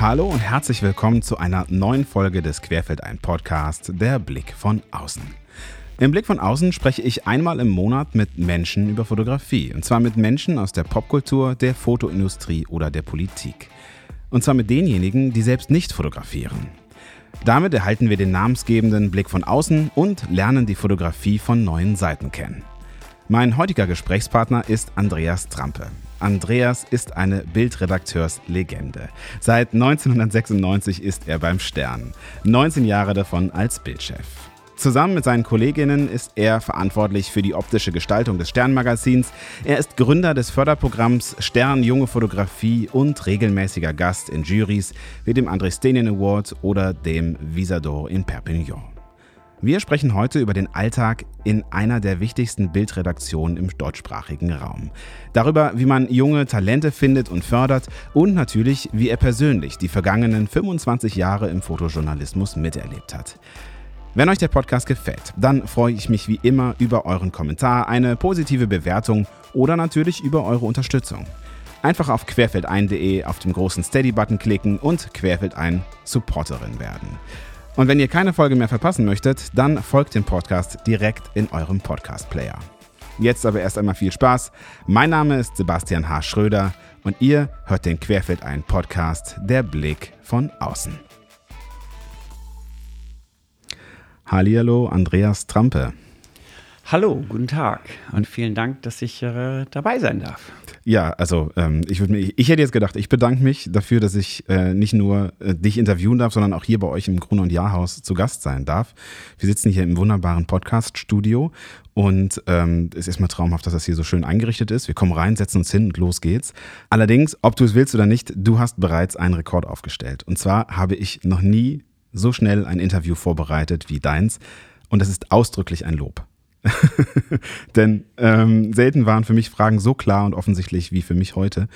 Hallo und herzlich willkommen zu einer neuen Folge des Querfeld ein Podcast, der Blick von außen. Im Blick von außen spreche ich einmal im Monat mit Menschen über Fotografie. Und zwar mit Menschen aus der Popkultur, der Fotoindustrie oder der Politik. Und zwar mit denjenigen, die selbst nicht fotografieren. Damit erhalten wir den namensgebenden Blick von außen und lernen die Fotografie von neuen Seiten kennen. Mein heutiger Gesprächspartner ist Andreas Trampe. Andreas ist eine Bildredakteurslegende. Seit 1996 ist er beim Stern. 19 Jahre davon als Bildchef. Zusammen mit seinen Kolleginnen ist er verantwortlich für die optische Gestaltung des Sternmagazins. Er ist Gründer des Förderprogramms Stern Junge Fotografie und regelmäßiger Gast in Juries wie dem André Stenien Award oder dem Visador in Perpignan. Wir sprechen heute über den Alltag in einer der wichtigsten Bildredaktionen im deutschsprachigen Raum. Darüber, wie man junge Talente findet und fördert und natürlich, wie er persönlich die vergangenen 25 Jahre im Fotojournalismus miterlebt hat. Wenn euch der Podcast gefällt, dann freue ich mich wie immer über euren Kommentar, eine positive Bewertung oder natürlich über eure Unterstützung. Einfach auf querfeldein.de auf den großen Steady-Button klicken und Querfeldein Supporterin werden. Und wenn ihr keine Folge mehr verpassen möchtet, dann folgt dem Podcast direkt in eurem Podcast-Player. Jetzt aber erst einmal viel Spaß. Mein Name ist Sebastian H. Schröder und ihr hört den Querfeldein Podcast Der Blick von außen. Hallihallo, Andreas Trampe. Hallo, guten Tag und vielen Dank, dass ich äh, dabei sein darf. Ja, also ähm, ich, würd, ich hätte jetzt gedacht, ich bedanke mich dafür, dass ich äh, nicht nur äh, dich interviewen darf, sondern auch hier bei euch im Grun- und Jahrhaus zu Gast sein darf. Wir sitzen hier im wunderbaren Podcast-Studio und ähm, es ist mal traumhaft, dass das hier so schön eingerichtet ist. Wir kommen rein, setzen uns hin und los geht's. Allerdings, ob du es willst oder nicht, du hast bereits einen Rekord aufgestellt. Und zwar habe ich noch nie so schnell ein Interview vorbereitet wie deins. Und das ist ausdrücklich ein Lob. Denn ähm, selten waren für mich Fragen so klar und offensichtlich wie für mich heute.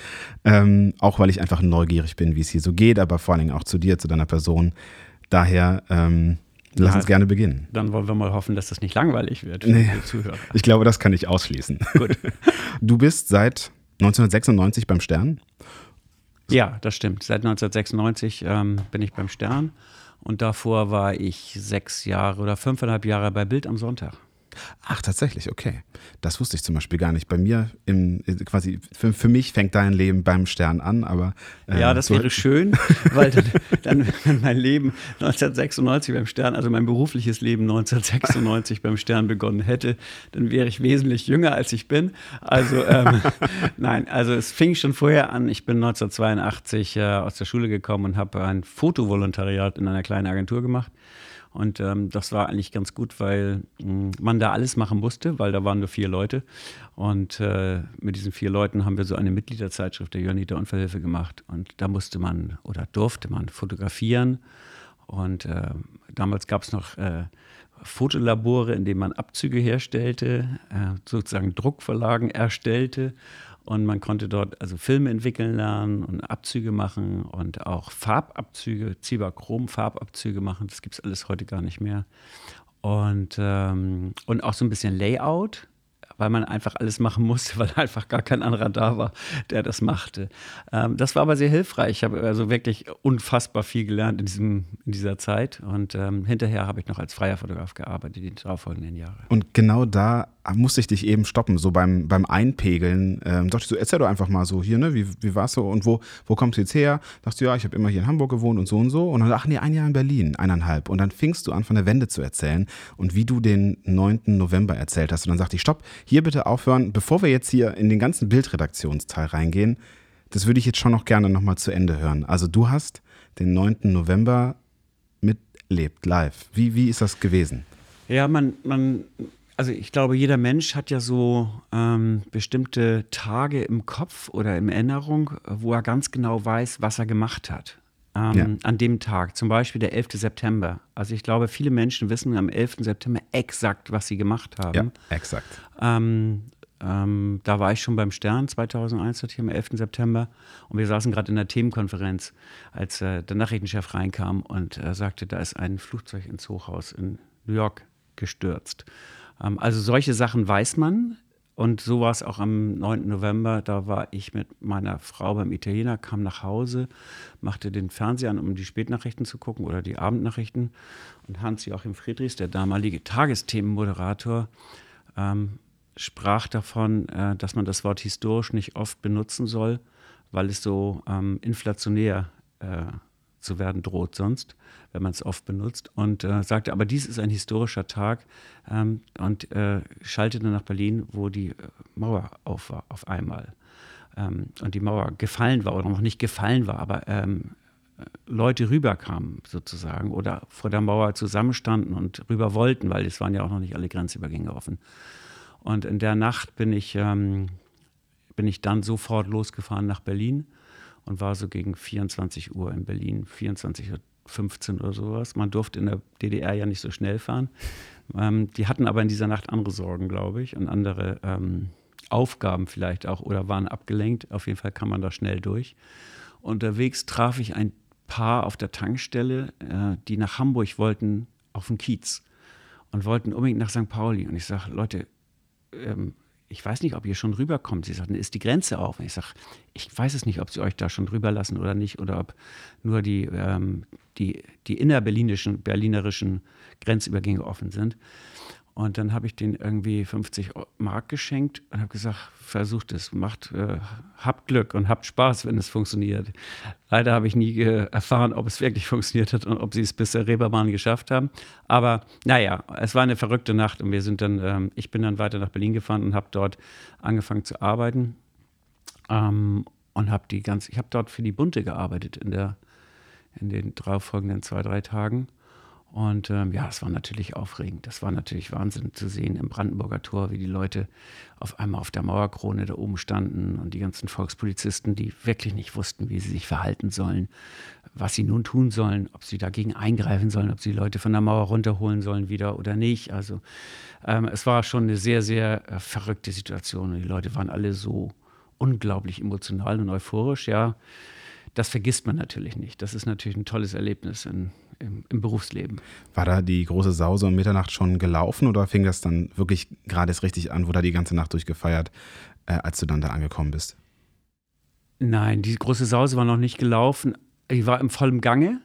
Ähm, auch weil ich einfach neugierig bin, wie es hier so geht, aber vor allen Dingen auch zu dir, zu deiner Person. Daher ähm, lass ja, uns gerne beginnen. Dann wollen wir mal hoffen, dass das nicht langweilig wird für nee, die Zuhörer. Ich glaube, das kann ich ausschließen. Gut. Du bist seit 1996 beim Stern? Ja, das stimmt. Seit 1996 ähm, bin ich beim Stern. Und davor war ich sechs Jahre oder fünfeinhalb Jahre bei Bild am Sonntag. Ach, tatsächlich, okay. Das wusste ich zum Beispiel gar nicht. Bei mir, im, quasi, für, für mich fängt dein Leben beim Stern an, aber. Äh, ja, das so wäre schön, weil dann, dann, wenn mein Leben 1996 beim Stern, also mein berufliches Leben 1996 beim Stern begonnen hätte, dann wäre ich wesentlich jünger, als ich bin. Also, ähm, nein, also es fing schon vorher an. Ich bin 1982 äh, aus der Schule gekommen und habe ein Fotovolontariat in einer kleinen Agentur gemacht. Und ähm, das war eigentlich ganz gut, weil mh, hm, man da alles machen musste, weil da waren nur vier Leute. Und äh, mit diesen vier Leuten haben wir so eine Mitgliederzeitschrift der Johanniter Unfallhilfe gemacht. Und da musste man oder durfte man fotografieren. Und äh, damals gab es noch äh, Fotolabore, in denen man Abzüge herstellte, äh, sozusagen Druckverlagen erstellte und man konnte dort also Filme entwickeln lernen und Abzüge machen und auch Farbabzüge, Zibachrom-Farbabzüge machen. Das gibt es alles heute gar nicht mehr. Und, ähm, und auch so ein bisschen Layout weil man einfach alles machen musste, weil einfach gar kein anderer da war, der das machte. Ähm, das war aber sehr hilfreich. Ich habe also wirklich unfassbar viel gelernt in, diesem, in dieser Zeit. Und ähm, hinterher habe ich noch als freier Fotograf gearbeitet, die darauffolgenden Jahre. Und genau da musste ich dich eben stoppen, so beim, beim Einpegeln. Ähm, dachte ich so, erzähl doch einfach mal so hier, ne, wie, wie war es so und wo, wo kommst du jetzt her? Dachte du, ja, ich habe immer hier in Hamburg gewohnt und so und so. Und dann, ach nee, ein Jahr in Berlin, eineinhalb. Und dann fingst du an, von der Wende zu erzählen und wie du den 9. November erzählt hast. Und dann sagte ich, stopp, hier bitte aufhören, bevor wir jetzt hier in den ganzen Bildredaktionsteil reingehen, das würde ich jetzt schon noch gerne nochmal zu Ende hören. Also du hast den 9. November miterlebt, live. Wie, wie ist das gewesen? Ja, man, man, also ich glaube, jeder Mensch hat ja so ähm, bestimmte Tage im Kopf oder in Erinnerung, wo er ganz genau weiß, was er gemacht hat ähm, ja. an dem Tag, zum Beispiel der 11. September. Also ich glaube, viele Menschen wissen am 11. September exakt, was sie gemacht haben. Ja, exakt. Ähm, ähm, da war ich schon beim Stern 2001, hier am 11. September. Und wir saßen gerade in der Themenkonferenz, als äh, der Nachrichtenchef reinkam und äh, sagte, da ist ein Flugzeug ins Hochhaus in New York gestürzt. Ähm, also solche Sachen weiß man. und so war es auch am 9. November. Da war ich mit meiner Frau beim Italiener, kam nach Hause, machte den Fernseher an, um die Spätnachrichten zu gucken oder die Abendnachrichten. Und Hans-Joachim Friedrichs, der damalige Tagesthemenmoderator, ähm, sprach davon, äh, dass man das Wort historisch nicht oft benutzen soll, weil es so ähm, inflationär äh, zu werden droht sonst, wenn man es oft benutzt. Und äh, sagte, aber dies ist ein historischer Tag ähm, und äh, schaltete nach Berlin, wo die äh, Mauer auf war, auf einmal. Ähm, und die Mauer gefallen war oder noch nicht gefallen war, aber ähm, Leute rüberkamen sozusagen oder vor der Mauer zusammenstanden und rüber wollten, weil es waren ja auch noch nicht alle Grenzübergänge offen. Und in der Nacht bin ich, ähm, bin ich dann sofort losgefahren nach Berlin und war so gegen 24 Uhr in Berlin, 24 Uhr 15 oder sowas. Man durfte in der DDR ja nicht so schnell fahren. Ähm, die hatten aber in dieser Nacht andere Sorgen, glaube ich, und andere ähm, Aufgaben vielleicht auch oder waren abgelenkt. Auf jeden Fall kam man da schnell durch. Unterwegs traf ich ein Paar auf der Tankstelle, äh, die nach Hamburg wollten, auf den Kiez und wollten unbedingt nach St. Pauli. Und ich sage, Leute, ähm, ich weiß nicht, ob ihr schon rüberkommt. Sie sagten, ist die Grenze auf? Und ich sage, ich weiß es nicht, ob sie euch da schon rüberlassen oder nicht, oder ob nur die, ähm, die, die innerberlinischen, berlinerischen Grenzübergänge offen sind. Und dann habe ich denen irgendwie 50 Mark geschenkt und habe gesagt, versucht es, macht, äh, habt Glück und habt Spaß, wenn es funktioniert. Leider habe ich nie erfahren, ob es wirklich funktioniert hat und ob sie es bis zur Reeperbahn geschafft haben. Aber naja, es war eine verrückte Nacht und wir sind dann, ähm, ich bin dann weiter nach Berlin gefahren und habe dort angefangen zu arbeiten. Ähm, und habe die ganze, ich habe dort für die Bunte gearbeitet in der, in den darauf folgenden zwei, drei Tagen. Und ähm, ja, es war natürlich aufregend. Das war natürlich Wahnsinn zu sehen im Brandenburger Tor, wie die Leute auf einmal auf der Mauerkrone da oben standen und die ganzen Volkspolizisten, die wirklich nicht wussten, wie sie sich verhalten sollen, was sie nun tun sollen, ob sie dagegen eingreifen sollen, ob sie die Leute von der Mauer runterholen sollen wieder oder nicht. Also ähm, es war schon eine sehr, sehr äh, verrückte Situation. Und die Leute waren alle so unglaublich emotional und euphorisch, ja das vergisst man natürlich nicht. Das ist natürlich ein tolles Erlebnis in, im, im, Berufsleben. War da die große Sause um Mitternacht schon gelaufen oder fing das dann wirklich gerade erst richtig an? Wurde da die ganze Nacht durchgefeiert, äh, als du dann da angekommen bist? Nein, die große Sause war noch nicht gelaufen. Ich war im vollen Gange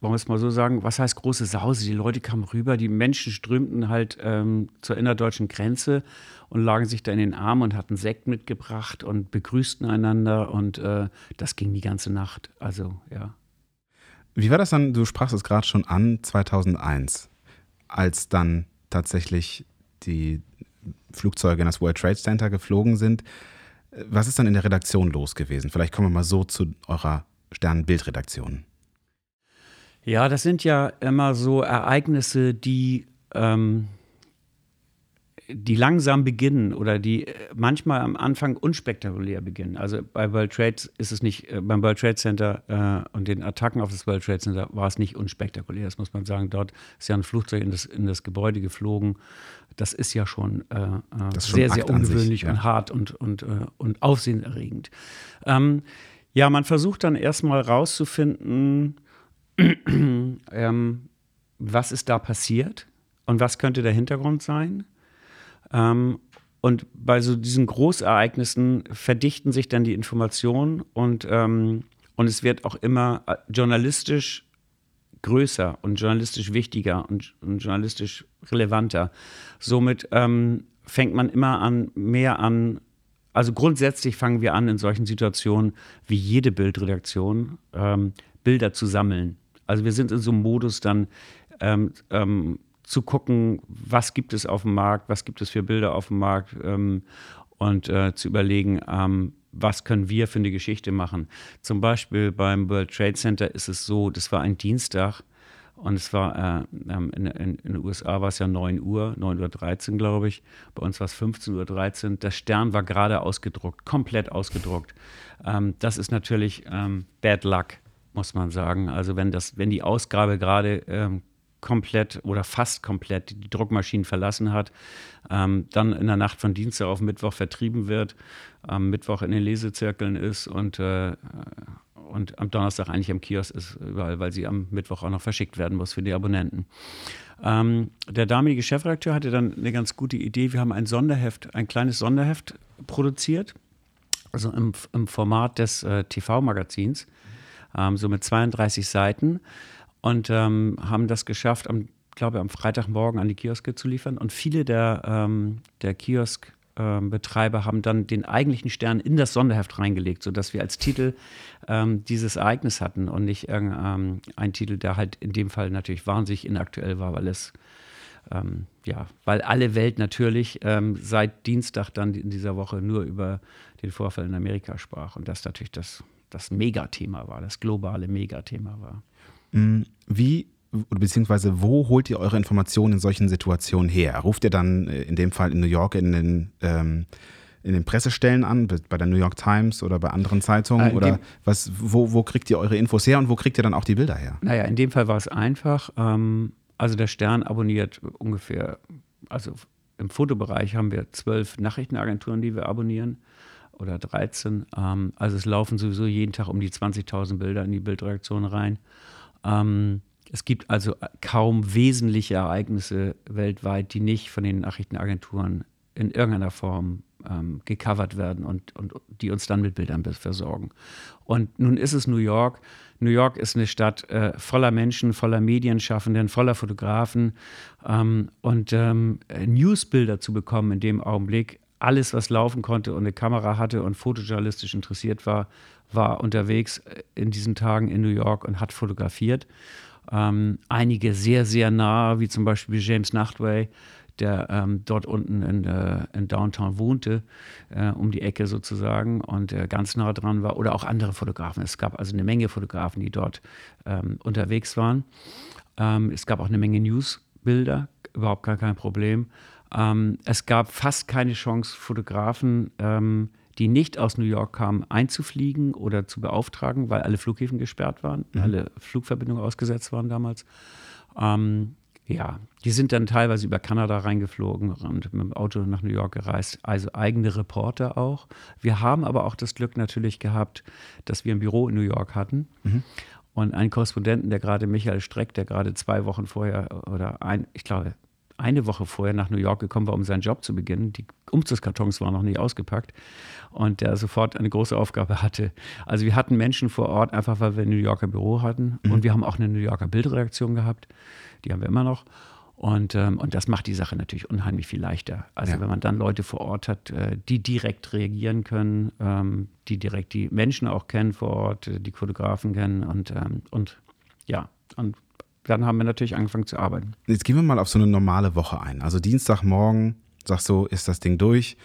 wollen wir es mal so sagen, was heißt große Sause? Die Leute kamen rüber, die Menschen strömten halt ähm, zur innerdeutschen Grenze und lagen sich da in den Armen und hatten Sekt mitgebracht und begrüßten einander und äh, das ging die ganze Nacht. Also, ja. Wie war das dann, du sprachst es gerade schon an, 2001, als dann tatsächlich die Flugzeuge in das World Trade Center geflogen sind. Was ist dann in der Redaktion los gewesen? Vielleicht kommen wir mal so zu eurer Sternbildredaktion. Ja, das sind ja immer so Ereignisse, die, ähm, die langsam beginnen oder die äh, manchmal am Anfang unspektakulär beginnen. Also bei World Trade ist es nicht, äh, beim World Trade Center äh, und den Attacken auf das World Trade Center war es nicht unspektakulär, das muss man sagen. Dort ist ja ein Flugzeug in das, in das Gebäude geflogen. Das ist ja schon, äh, äh sehr, sehr ungewöhnlich sich, ja. und hart und, und, äh, und aufsehenerregend. Ähm, ja, man versucht dann erstmal rauszufinden, ähm, was ist da passiert und was könnte der Hintergrund sein. Ähm, und bei so diesen Großereignissen verdichten sich dann die Informationen und, ähm, und es wird auch immer äh, journalistisch größer und journalistisch wichtiger und, und journalistisch relevanter. Somit ähm, fängt man immer an, mehr an, also grundsätzlich fangen wir an, in solchen Situationen wie jede Bildredaktion ähm, Bilder zu sammeln. Also wir sind in so einem Modus dann ähm, ähm, zu gucken, was gibt es auf dem Markt, was gibt es für Bilder auf dem Markt ähm, und äh, zu überlegen, ähm, was können wir für eine Geschichte machen. Zum Beispiel beim World Trade Center ist es so, das war ein Dienstag und es war äh, ähm, in, in, in, den USA war es ja 9 Uhr, 9.13 Uhr, glaube ich. Bei uns war es 15.13 Uhr. Der Stern war gerade ausgedruckt, komplett ausgedruckt. Ähm, das ist natürlich ähm, Bad Luck muss man sagen. Also wenn das, wenn die Ausgabe gerade ähm, komplett oder fast komplett die Druckmaschinen verlassen hat, ähm, dann in der Nacht von Dienstag auf Mittwoch vertrieben wird, am Mittwoch in den Lesezirkeln ist und, äh, und am Donnerstag eigentlich am Kiosk ist, überall, weil sie am Mittwoch auch noch verschickt werden muss für die Abonnenten. Ähm, der damalige Chefredakteur hatte dann eine ganz gute Idee. Wir haben ein Sonderheft, ein kleines Sonderheft produziert, also im, im Format des äh, TV-Magazins, ähm, so mit 32 Seiten und ähm, haben das geschafft, am, glaube am Freitagmorgen an die Kioske zu liefern. Und viele der, ähm, der Kiosk- ähm, haben dann den eigentlichen Stern in das Sonderheft reingelegt, sodass wir als Titel ähm, dieses Ereignis hatten und nicht ähm, ein Titel, der halt in dem Fall natürlich wahnsinnig inaktuell war, weil es ähm, ja, weil alle Welt natürlich ähm, seit Dienstag dann in dieser Woche nur über den Vorfall in Amerika sprach und das natürlich das, das Megathema war, das globale Megathema war. Mm, wie beziehungsweise wo holt ihr eure Informationen in solchen Situationen her? Ruft ihr dann äh, in dem Fall in New York in den, ähm, in den Pressestellen an, bei der New York Times oder bei anderen Zeitungen? Äh, oder was, wo, wo kriegt ihr eure Infos her und wo kriegt ihr dann auch die Bilder her? Naja, in dem Fall war es einfach. Ähm, also der Stern abonniert ungefähr, also im Fotobereich haben wir zwölf Nachrichtenagenturen, die wir abonnieren oder 13. Ähm, also es laufen sowieso jeden Tag um die 20.000 Bilder in die Bildreaktion rein. Ähm, es gibt also kaum wesentliche Ereignisse weltweit, die nicht von den Nachrichtenagenturen in irgendeiner Form ähm, gecovert werden und, und die uns dann mit Bildern versorgen. Und nun ist es New York. New York ist eine Stadt äh, voller Menschen, voller Medienschaffenden, voller Fotografen. Ähm, und ähm, Newsbilder zu bekommen in dem Augenblick, alles, was laufen konnte und eine Kamera hatte und fotojournalistisch interessiert war, war unterwegs äh, in diesen Tagen in New York und hat fotografiert. Ähm, einige sehr, sehr nah, wie zum Beispiel James Nachtway, der ähm, dort unten in, äh, in Downtown wohnte, äh, um die Ecke sozusagen und äh, ganz nah dran war. Oder auch andere Fotografen. Es gab also eine Menge Fotografen, die dort ähm, unterwegs waren. Ähm, es gab auch eine Menge Newsbilder, überhaupt gar kein Problem. Ähm, es gab fast keine Chance, Fotografen ähm, die nicht aus New York kamen, einzufliegen oder zu beauftragen, weil alle Flughäfen gesperrt waren, mhm. alle Flugverbindungen ausgesetzt waren damals. Ähm, ja, die sind dann teilweise über Kanada reingeflogen und mit dem Auto nach New York gereist, also eigene Reporter auch. Wir haben aber auch das Glück natürlich gehabt, dass wir ein Büro in New York hatten. Mhm. Und einen Korrespondenten, der gerade Michael Streck, der gerade zwei Wochen vorher oder ein, ich glaube, eine Woche vorher nach New York gekommen war, um seinen Job zu beginnen. Die Umzugskartons waren noch nicht ausgepackt und der sofort eine große Aufgabe hatte. Also wir hatten Menschen vor Ort, einfach weil wir ein New Yorker Büro hatten mhm. und wir haben auch eine New Yorker Bildredaktion gehabt. Die haben wir immer noch. Und, ähm, und das macht die Sache natürlich unheimlich viel leichter. Also ja. wenn man dann Leute vor Ort hat, äh, die direkt reagieren können, ähm, die direkt die Menschen auch kennen vor Ort, äh, die Fotografen kennen und, ähm, und ja, und dann haben wir natürlich angefangen zu arbeiten. Jetzt gehen wir mal auf so eine normale Woche ein. Also Dienstagmorgen, sagst du, ist das Ding durch.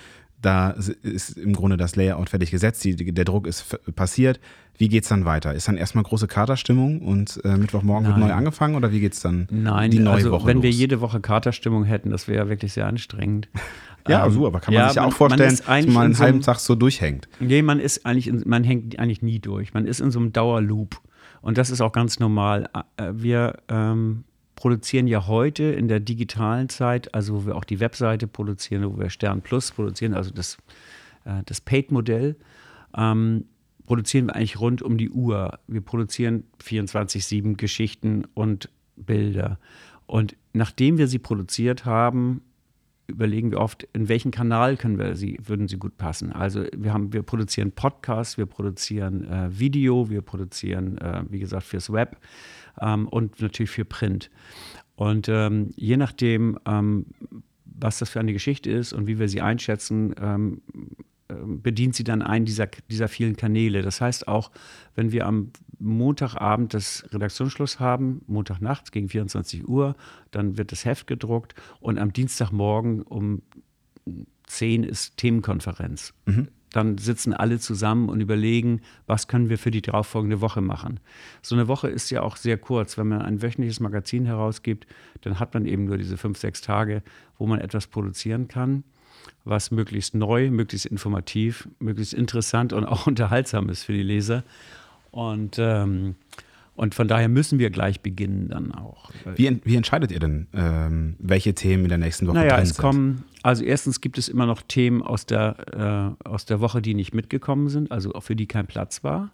Da ist im Grunde das Layout fertig gesetzt, die, der Druck ist passiert. Wie geht es dann weiter? Ist dann erstmal große Katerstimmung und äh, Mittwochmorgen Nein. wird neu angefangen oder wie geht es dann Nein, die neue also, Woche wenn los? wir jede Woche Katerstimmung hätten, das wäre ja wirklich sehr anstrengend. ja, ähm, so, aber kann man ja, sich ja auch vorstellen, dass man einen halben Tag so durchhängt. Nee, man ist eigentlich, in, man hängt eigentlich nie durch. Man ist in so einem Dauerloop. Und das ist auch ganz normal. Äh, wir ähm, produzieren ja heute in der digitalen Zeit, also wo wir auch die Webseite produzieren, wo wir Stern Plus produzieren, also das, äh, das Paid-Modell, ähm, produzieren wir eigentlich rund um die Uhr. Wir produzieren 24-7 Geschichten und Bilder. Und nachdem wir sie produziert haben, überlegen wir oft, in welchen Kanal können wir sie, würden sie gut passen. Also wir haben, wir produzieren Podcasts, wir produzieren äh, Video, wir produzieren, äh, wie gesagt, fürs Web ähm, und natürlich für Print. Und ähm, je nachdem, ähm, was das für eine Geschichte ist und wie wir sie einschätzen, ähm, ähm, bedient sie dann einen dieser, dieser vielen Kanäle. Das heißt auch, wenn wir am Montagabend das Redaktionsschluss haben, Montagnachts gegen 24 Uhr, dann wird das Heft gedruckt und am Dienstagmorgen um 10 ist Themenkonferenz. Mhm. Dann sitzen alle zusammen und überlegen, was können wir für die darauffolgende Woche machen. So eine Woche ist ja auch sehr kurz. Wenn man ein wöchentliches Magazin herausgibt, dann hat man eben nur diese fünf, sechs Tage, wo man etwas produzieren kann was möglichst neu, möglichst informativ, möglichst interessant und auch unterhaltsam ist für die Leser. Und, ähm, und von daher müssen wir gleich beginnen dann auch. Wie, wie entscheidet ihr denn, ähm, welche Themen in der nächsten Woche naja, drin es sind? Kommen, also erstens gibt es immer noch Themen aus der, äh, aus der Woche, die nicht mitgekommen sind, also für die kein Platz war.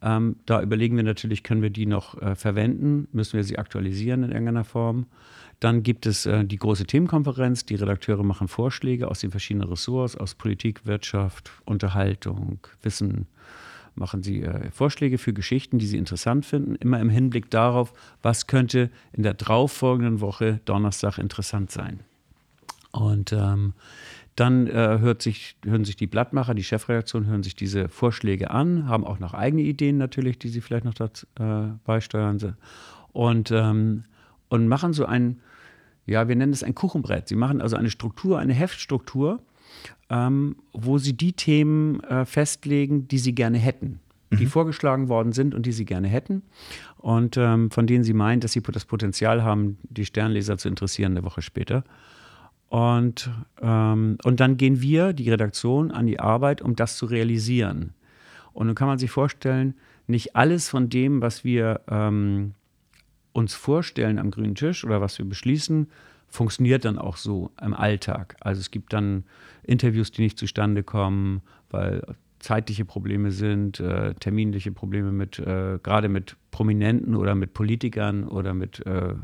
Ähm, da überlegen wir natürlich, können wir die noch äh, verwenden? Müssen wir sie aktualisieren in irgendeiner Form? Dann gibt es äh, die große Themenkonferenz. Die Redakteure machen Vorschläge aus den verschiedenen Ressorts, aus Politik, Wirtschaft, Unterhaltung, Wissen. Machen sie äh, Vorschläge für Geschichten, die sie interessant finden, immer im Hinblick darauf, was könnte in der darauffolgenden Woche Donnerstag interessant sein. Und ähm, dann äh, sich, hören sich die Blattmacher, die Chefredaktion, hören sich diese Vorschläge an, haben auch noch eigene Ideen natürlich, die sie vielleicht noch dazu äh, beisteuern. Und, ähm, und machen so ein, ja, wir nennen es ein Kuchenbrett. Sie machen also eine Struktur, eine Heftstruktur, ähm, wo sie die Themen äh, festlegen, die sie gerne hätten die mhm. vorgeschlagen worden sind und die sie gerne hätten und ähm, von denen sie meinen, dass sie das Potenzial haben, die Sternleser zu interessieren eine Woche später. Und, ähm, und dann gehen wir, die Redaktion, an die Arbeit, um das zu realisieren. Und nun kann man sich vorstellen, nicht alles von dem, was wir ähm, uns vorstellen am grünen Tisch oder was wir beschließen, funktioniert dann auch so im Alltag. Also es gibt dann Interviews, die nicht zustande kommen, weil zeitliche Probleme sind, äh, terminliche Probleme mit, äh, gerade mit Prominenten oder mit Politikern oder mit, äh,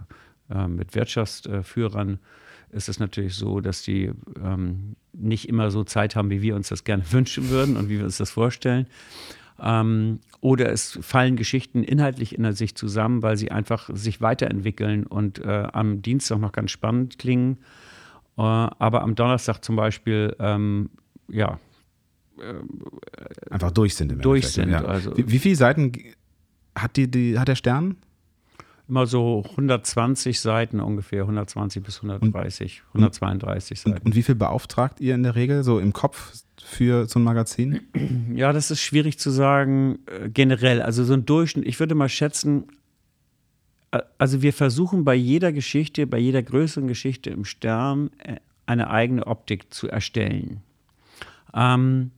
äh mit Wirtschaftsführern ist es natürlich so, dass die ähm, nicht immer so Zeit haben, wie wir uns das gerne wünschen würden und wie wir uns das vorstellen. Ähm, oder es fallen Geschichten inhaltlich in sich zusammen, weil sie einfach sich weiterentwickeln und äh, am Dienstag noch ganz spannend klingen. Äh, aber am Donnerstag zum Beispiel, ähm, ja. Äh, einfach durch sind. Im durch sind. Ja. Also, wie, wie viele Seiten hat, die, die, hat der Stern? immer so 120 Seiten ungefähr, 120 bis 130, und, 132 Seiten. Und, und, wie viel beauftragt ihr in der Regel so im Kopf für so ein Magazin? Ja, das ist schwierig zu sagen äh, generell. Also so ein Durchschnitt, ich würde mal schätzen, also wir versuchen bei jeder Geschichte, bei jeder größeren Geschichte im Stern äh, eine eigene Optik zu erstellen. Ähm,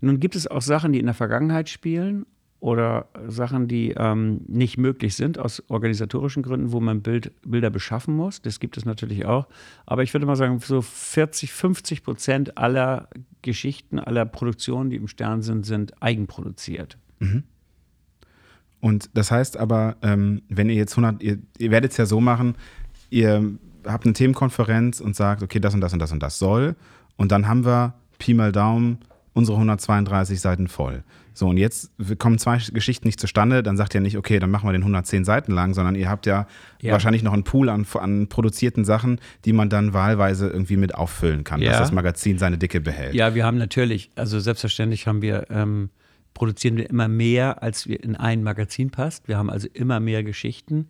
nun gibt es auch Sachen, die in der Vergangenheit spielen oder Sachen, die ähm, nicht möglich sind aus organisatorischen Gründen, wo man Bild, Bilder beschaffen muss. Das gibt es natürlich auch. Aber ich würde mal sagen, so 40, 50 Prozent aller Geschichten, aller Produktionen, die im Stern sind, sind eigenproduziert. Mhm. Und das heißt aber, ähm, wenn ihr jetzt 100, ihr, ihr werdet es ja so machen, ihr habt eine Themenkonferenz und sagt, okay, das und das und das und das soll. Und dann haben wir Pi mal Daumen unsere 132 Seiten voll. So, und jetzt kommen zwei Geschichten nicht zustande, dann sagt ihr nicht, okay, dann machen wir den 110 Seiten lang, sondern ihr habt ja, ja. wahrscheinlich noch einen Pool an, an, produzierten Sachen, die man dann wahlweise irgendwie mit auffüllen kann, ja. dass das Magazin seine Dicke behält. Ja, wir haben natürlich, also selbstverständlich haben wir, ähm, produzieren wir immer mehr, als wir in ein Magazin passt. Wir haben also immer mehr Geschichten.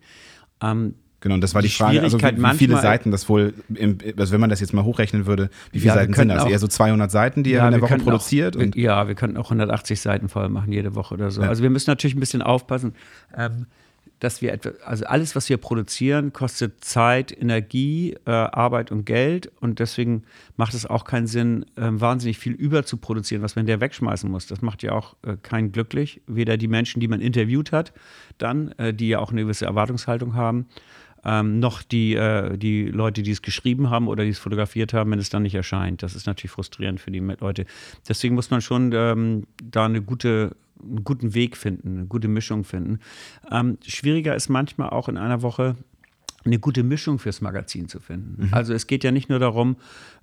Ähm, Genau, und das war die, die Frage, also wie, wie viele Seiten das wohl, im, also wenn man das jetzt mal hochrechnen würde, wie viele ja, Seiten sind das? Auch, Eher so 200 Seiten, die ja, ihr in der Woche produziert? Auch, und ja, wir könnten auch 180 Seiten voll machen jede Woche oder so. Ja. Also wir müssen natürlich ein bisschen aufpassen, ähm, dass wir etwa, also alles, was wir produzieren, kostet Zeit, Energie, äh, Arbeit und Geld und deswegen macht es auch keinen Sinn, äh, wahnsinnig viel überzuproduzieren, was man der wegschmeißen muss. Das macht ja auch äh, keinen glücklich, weder die Menschen, die man interviewt hat, dann, äh, die ja auch eine gewisse Erwartungshaltung haben, ähm, noch die, äh, die Leute, die es geschrieben haben oder die es fotografiert haben, wenn es dann nicht erscheint. Das ist natürlich frustrierend für die Leute. Deswegen muss man schon ähm, da eine gute, einen guten Weg finden, eine gute Mischung finden. Ähm, schwieriger ist manchmal auch in einer Woche eine gute Mischung fürs Magazin zu finden. Mhm. Also es geht ja nicht nur darum,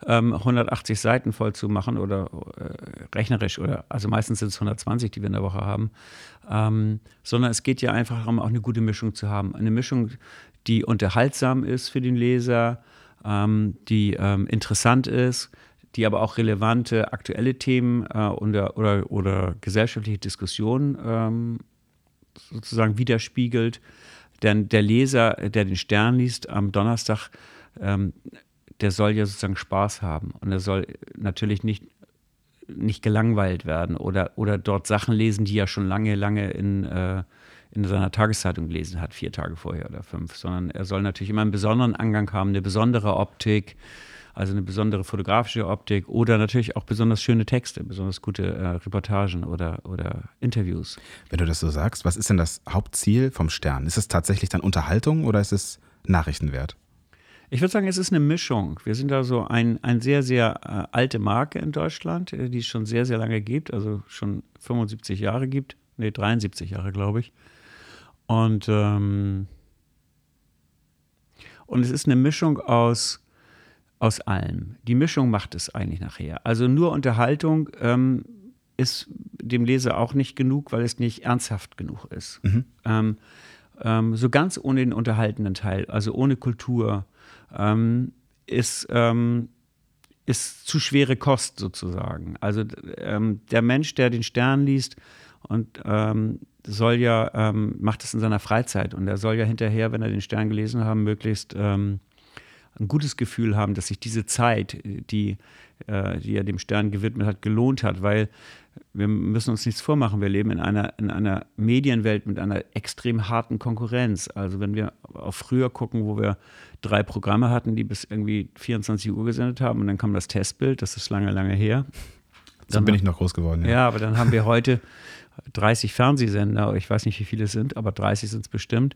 180 ähm, Seiten voll zu machen oder äh, rechnerisch oder also meistens sind es 120, die wir in der Woche haben, ähm, sondern es geht ja einfach darum, auch eine gute Mischung zu haben. Eine Mischung, die unterhaltsam ist für den Leser, ähm, die ähm, interessant ist, die aber auch relevante aktuelle Themen äh, oder, oder, oder gesellschaftliche Diskussionen ähm, sozusagen widerspiegelt. Denn der Leser, der den Stern liest am Donnerstag, ähm, der soll ja sozusagen Spaß haben und er soll natürlich nicht nicht gelangweilt werden oder, oder dort Sachen lesen, die er schon lange, lange in, äh, in seiner Tageszeitung gelesen hat, vier Tage vorher oder fünf, sondern er soll natürlich immer einen besonderen Angang haben, eine besondere Optik, also eine besondere fotografische Optik oder natürlich auch besonders schöne Texte, besonders gute äh, Reportagen oder, oder Interviews. Wenn du das so sagst, was ist denn das Hauptziel vom Stern? Ist es tatsächlich dann Unterhaltung oder ist es Nachrichtenwert? Ich würde sagen, es ist eine Mischung. Wir sind da so ein, ein sehr, sehr äh, alte Marke in Deutschland, äh, die es schon sehr, sehr lange gibt, also schon 75 Jahre gibt nee, 73 Jahre, glaube ich. Und, ähm, und es ist eine Mischung aus, aus allem. Die Mischung macht es eigentlich nachher. Also nur Unterhaltung ähm, ist dem Leser auch nicht genug, weil es nicht ernsthaft genug ist. Mhm. Ähm, ähm, so ganz ohne den unterhaltenden Teil, also ohne Kultur, ähm, ist, ähm, ist zu schwere Kost sozusagen. Also der Mensch, der den Stern liest und ähm, soll ja, ähm, macht es in seiner Freizeit und er soll ja hinterher, wenn er den Stern gelesen haben, möglichst ein gutes Gefühl haben, dass sich diese Zeit, die, äh, die er dem Stern gewidmet hat, gelohnt hat, weil wir müssen uns nichts vormachen. Wir leben in einer, in einer Medienwelt mit einer extrem harten Konkurrenz. Also wenn wir auf früher gucken, wo wir drei Programme hatten, die bis irgendwie 24 Uhr gesendet haben und dann kam das Testbild, das ist lange, lange her. Dann so bin ich noch groß geworden. Ja. ja, aber dann haben wir heute 30 Fernsehsender, ich weiß nicht, wie viele es sind, aber 30 sind es bestimmt.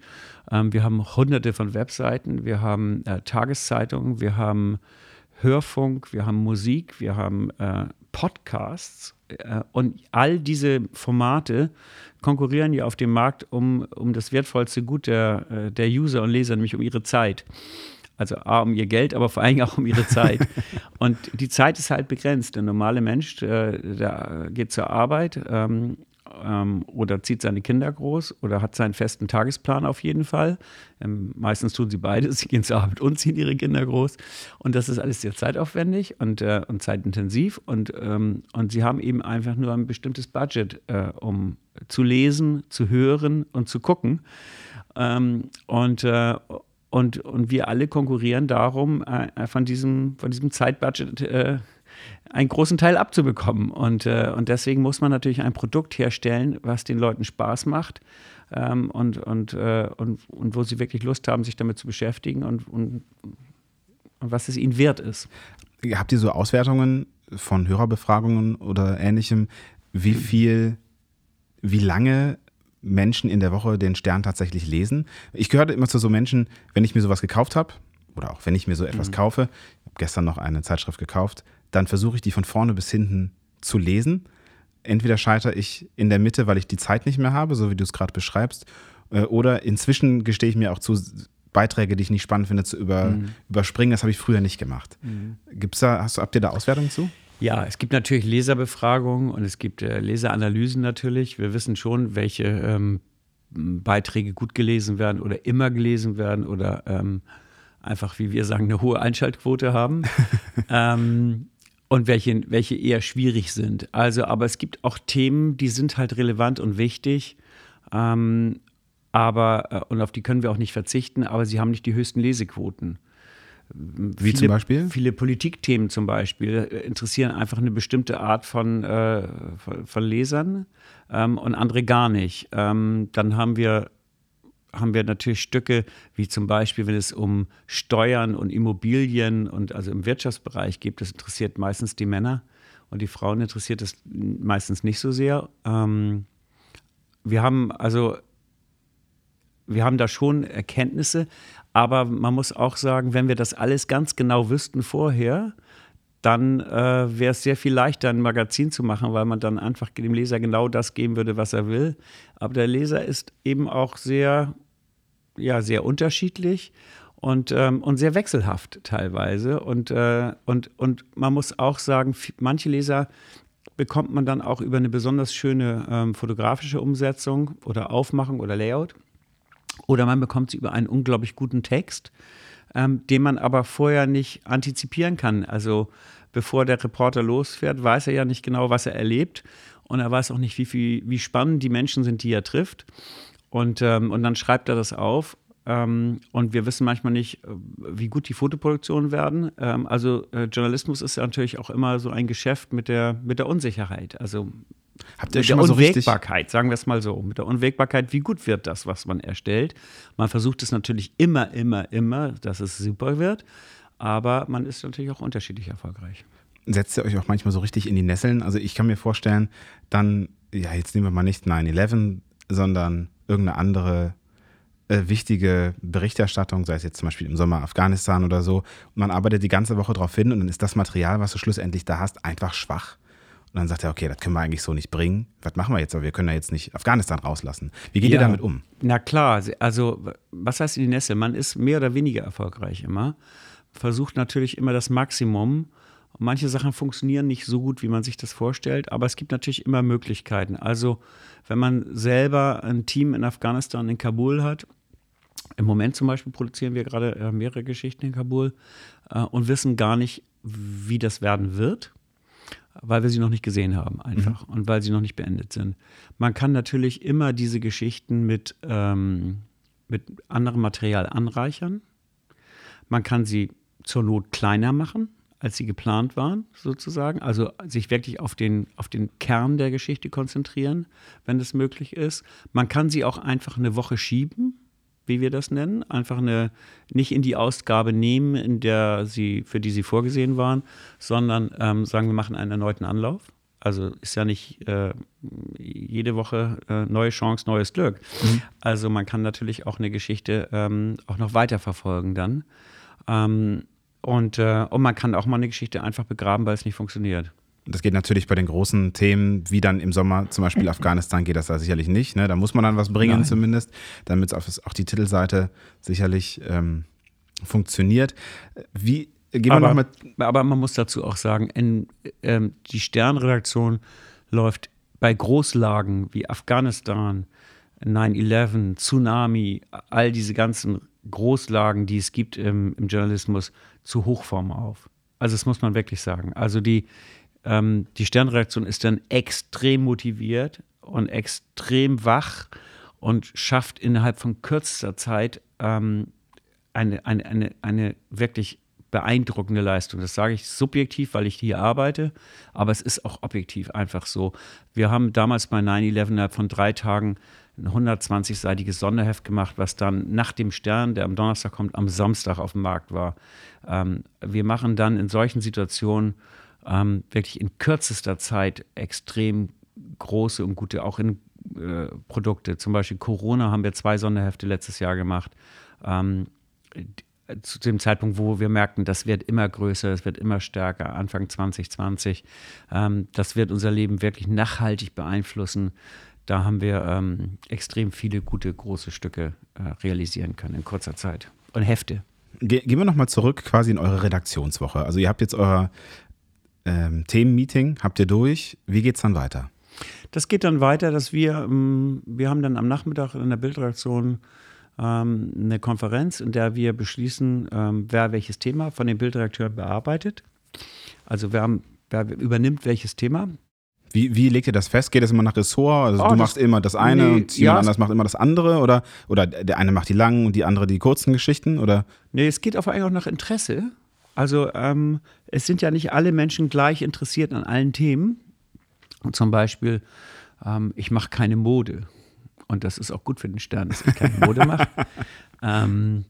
Ähm, wir haben hunderte von Webseiten, wir haben äh, Tageszeitungen, wir haben Hörfunk, wir haben Musik, wir haben äh, Podcasts äh, und all diese Formate konkurrieren ja auf dem Markt um, um das wertvollste Gut der, äh, der User und Leser, nämlich um ihre Zeit. Also A, um ihr Geld, aber vor allem auch um ihre Zeit. und die Zeit ist halt begrenzt. Der normale Mensch, äh, der geht zur Arbeit, ähm, ähm, oder zieht seine Kinder groß oder hat seinen festen Tagesplan auf jeden Fall. Ähm, meistens tun sie beides, sie gehen zur Arbeit und ziehen ihre Kinder groß. Und das ist alles sehr zeitaufwendig und, äh, und zeitintensiv. Und, ähm, und sie haben eben einfach nur ein bestimmtes Budget, äh, um zu lesen, zu hören und zu gucken. Ähm, und äh, und, und wir alle konkurrieren darum, äh, von, diesem, von diesem Zeitbudget äh, einen großen Teil abzubekommen. Und, äh, und deswegen muss man natürlich ein Produkt herstellen, was den Leuten Spaß macht ähm, und, und, äh, und, und wo sie wirklich Lust haben, sich damit zu beschäftigen und, und, und was es ihnen wert ist. Habt ihr so Auswertungen von Hörerbefragungen oder ähnlichem, wie viel, wie lange Menschen in der Woche den Stern tatsächlich lesen? Ich gehörte immer zu so Menschen, wenn ich mir sowas gekauft habe, oder auch wenn ich mir so etwas mhm. kaufe, ich habe gestern noch eine Zeitschrift gekauft, dann versuche ich die von vorne bis hinten zu lesen. Entweder scheitere ich in der Mitte, weil ich die Zeit nicht mehr habe, so wie du es gerade beschreibst, äh, oder inzwischen gestehe ich mir auch zu, Beiträge, die ich nicht spannend finde, zu über, mhm. überspringen. Das habe ich früher nicht gemacht. Mhm. Gibt's da, hast du, habt ihr da Auswertungen zu? Ja, es gibt natürlich Leserbefragungen und es gibt äh, Leseranalysen natürlich. Wir wissen schon, welche ähm, Beiträge gut gelesen werden oder immer gelesen werden oder ähm, einfach, wie wir sagen, eine hohe Einschaltquote haben. ähm, und welche, welche eher schwierig sind. Also, aber es gibt auch Themen, die sind halt relevant und wichtig. Ähm, aber, äh, und auf die können wir auch nicht verzichten, aber sie haben nicht die höchsten Lesequoten. Wie viele, zum Beispiel? Viele Politikthemen zum Beispiel äh, interessieren einfach eine bestimmte Art von, äh, von, von, Lesern ähm, und andere gar nicht. Ähm, dann haben wir haben wir natürlich Stücke, wie zum Beispiel, wenn es um Steuern und Immobilien und also im Wirtschaftsbereich geht, das interessiert meistens die Männer und die Frauen interessiert es meistens nicht so sehr. Ähm, wir haben also, wir haben da schon Erkenntnisse, aber man muss auch sagen, wenn wir das alles ganz genau wüssten vorher, dann äh, wäre es sehr viel leichter, ein Magazin zu machen, weil man dann einfach dem Leser genau das geben würde, was er will. Aber der Leser ist eben auch sehr ja sehr unterschiedlich und, ähm, und sehr wechselhaft teilweise. Und, äh, und, und man muss auch sagen, manche Leser bekommt man dann auch über eine besonders schöne ähm, fotografische Umsetzung oder Aufmachung oder Layout. Oder man bekommt sie über einen unglaublich guten Text, ähm, den man aber vorher nicht antizipieren kann. Also bevor der Reporter losfährt, weiß er ja nicht genau, was er erlebt. Und er weiß auch nicht, wie, viel, wie spannend die Menschen sind, die er trifft. Und, ähm, und dann schreibt er das auf. Ähm, und wir wissen manchmal nicht, äh, wie gut die Fotoproduktionen werden. Ähm, also äh, Journalismus ist ja natürlich auch immer so ein Geschäft mit der, mit der Unsicherheit. Also Habt ihr mit der Unwägbarkeit, so sagen wir es mal so. Mit der Unwägbarkeit, wie gut wird das, was man erstellt. Man versucht es natürlich immer, immer, immer, dass es super wird. Aber man ist natürlich auch unterschiedlich erfolgreich. Setzt ihr euch auch manchmal so richtig in die Nesseln? Also ich kann mir vorstellen, dann, ja, jetzt nehmen wir mal nicht 9-11, sondern irgendeine andere äh, wichtige Berichterstattung, sei es jetzt zum Beispiel im Sommer Afghanistan oder so, und man arbeitet die ganze Woche darauf hin und dann ist das Material, was du schlussendlich da hast, einfach schwach. Und dann sagt er, okay, das können wir eigentlich so nicht bringen. Was machen wir jetzt? Aber wir können ja jetzt nicht Afghanistan rauslassen. Wie geht Ja. ihr damit um? Na klar, also was heißt in die Nässe? Man ist mehr oder weniger erfolgreich immer, versucht natürlich immer das Maximum. Und manche Sachen funktionieren nicht so gut, wie man sich das vorstellt, aber es gibt natürlich immer Möglichkeiten. Also wenn man selber ein Team in Afghanistan, in Kabul hat, im Moment zum Beispiel produzieren wir gerade äh, mehrere Geschichten in Kabul äh, und wissen gar nicht, wie das werden wird, weil wir sie noch nicht gesehen haben einfach und weil sie noch nicht beendet sind. Man kann natürlich immer diese Geschichten mit, ähm, mit anderem Material anreichern. Man kann sie zur Not kleiner machen, als sie geplant waren, sozusagen. Also sich wirklich auf den, auf den Kern der Geschichte konzentrieren, wenn das möglich ist. Man kann sie auch einfach eine Woche schieben, wie wir das nennen. Einfach eine, nicht in die Ausgabe nehmen, in der sie, für die sie vorgesehen waren, sondern ähm, sagen, wir machen einen erneuten Anlauf. Also ist ja nicht äh, jede Woche äh, neue Chance, neues Glück. Also man kann natürlich auch eine Geschichte ähm, auch noch weiterverfolgen dann. Ähm, und, äh, und man kann auch mal eine Geschichte einfach begraben, weil es nicht funktioniert. Das geht natürlich bei den großen Themen, wie dann im Sommer zum Beispiel Afghanistan, geht das da sicherlich nicht. Ne? Da muss man dann was bringen Nein. zumindest, damit auch die Titelseite sicherlich ähm, funktioniert. Wie gehen wir noch aber, mit aber man muss dazu auch sagen, in, ähm, die Sternredaktion läuft bei Großlagen wie Afghanistan, 9-11, Tsunami, all diese ganzen Großlagen, die es gibt im, im Journalismus, zu Hochform auf. Also das muss man wirklich sagen. Also die, ähm, die Sternredaktion ist dann extrem motiviert und extrem wach und schafft innerhalb von kürzester Zeit ähm, eine, eine, eine, eine wirklich beeindruckende Leistung. Das sage ich subjektiv, weil ich hier arbeite, aber es ist auch objektiv einfach so. Wir haben damals bei 9-11 innerhalb von drei Tagen ein 120-seitiges Sonderheft gemacht, was dann nach dem Stern, der am Donnerstag kommt, am Samstag auf dem Markt war. Ähm, wir machen dann in solchen Situationen ähm, wirklich in kürzester Zeit extrem große und gute, auch in äh, Produkte. Zum Beispiel Corona haben wir zwei Sonderhefte letztes Jahr gemacht. Ähm, zu dem Zeitpunkt, wo wir merkten, das wird immer größer, das wird immer stärker, Anfang 2020. Ähm, das wird unser Leben wirklich nachhaltig beeinflussen. Da haben wir ähm, extrem viele gute, große Stücke äh, realisieren können in kurzer Zeit. Und Hefte. Ge gehen wir nochmal zurück quasi in eure Redaktionswoche. Also ihr habt jetzt euer ähm, Themenmeeting, habt ihr durch. Wie geht's dann weiter? Das geht dann weiter, dass wir, ähm, wir haben dann am Nachmittag in der Bildredaktion ähm, eine Konferenz, in der wir beschließen, ähm, wer welches Thema von dem Bildredakteur bearbeitet. Also wer, wer übernimmt welches Thema. Wie, wie legt ihr das fest? Geht das immer nach Ressort? Also Oh, du machst immer das eine nee, und jemand ja, anders macht immer das andere? Oder, oder der eine macht die langen und die andere die kurzen Geschichten? Oder? Nee, es geht auf eigentlich auch nach Interesse. Also ähm, es sind ja nicht alle Menschen gleich interessiert an allen Themen. Und zum Beispiel, ähm, ich mache keine Mode. Und das ist auch gut für den Stern, dass ich keine Mode mache. ähm,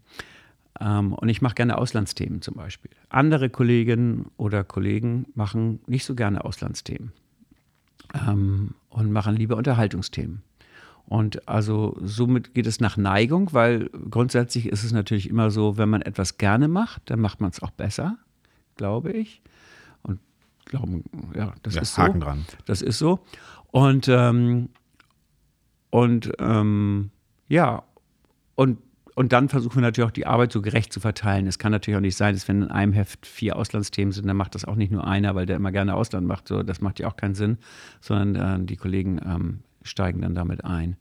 ähm, und ich mache gerne Auslandsthemen zum Beispiel. Andere Kolleginnen oder Kollegen machen nicht so gerne Auslandsthemen ähm, und machen lieber Unterhaltungsthemen. Und also somit geht es nach Neigung, weil grundsätzlich ist es natürlich immer so, wenn man etwas gerne macht, dann macht man es auch besser, glaube ich. Und glauben, ja, das Ja, ist so. Haken dran. Das ist so. Und, ähm, und ähm, ja, und, und dann versuchen wir natürlich auch die Arbeit so gerecht zu verteilen. Es kann natürlich auch nicht sein, dass wenn in einem Heft vier Auslandsthemen sind, dann macht das auch nicht nur einer, weil der immer gerne Ausland macht. So, das macht ja auch keinen Sinn, sondern äh, die Kollegen ähm, steigen dann damit ein.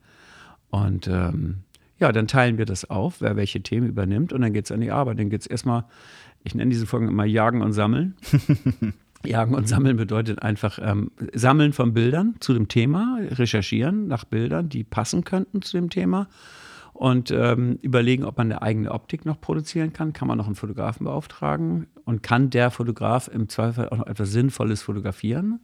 Und ähm, ja, dann teilen wir das auf, wer welche Themen übernimmt und dann geht es an die Arbeit. Dann geht es erstmal, ich nenne diese Folgen immer Jagen und Sammeln. Jagen und Sammeln bedeutet einfach ähm, Sammeln von Bildern zu dem Thema, recherchieren nach Bildern, die passen könnten zu dem Thema und ähm, überlegen, ob man eine eigene Optik noch produzieren kann. Kann man noch einen Fotografen beauftragen und kann der Fotograf im Zweifel auch noch etwas Sinnvolles fotografieren?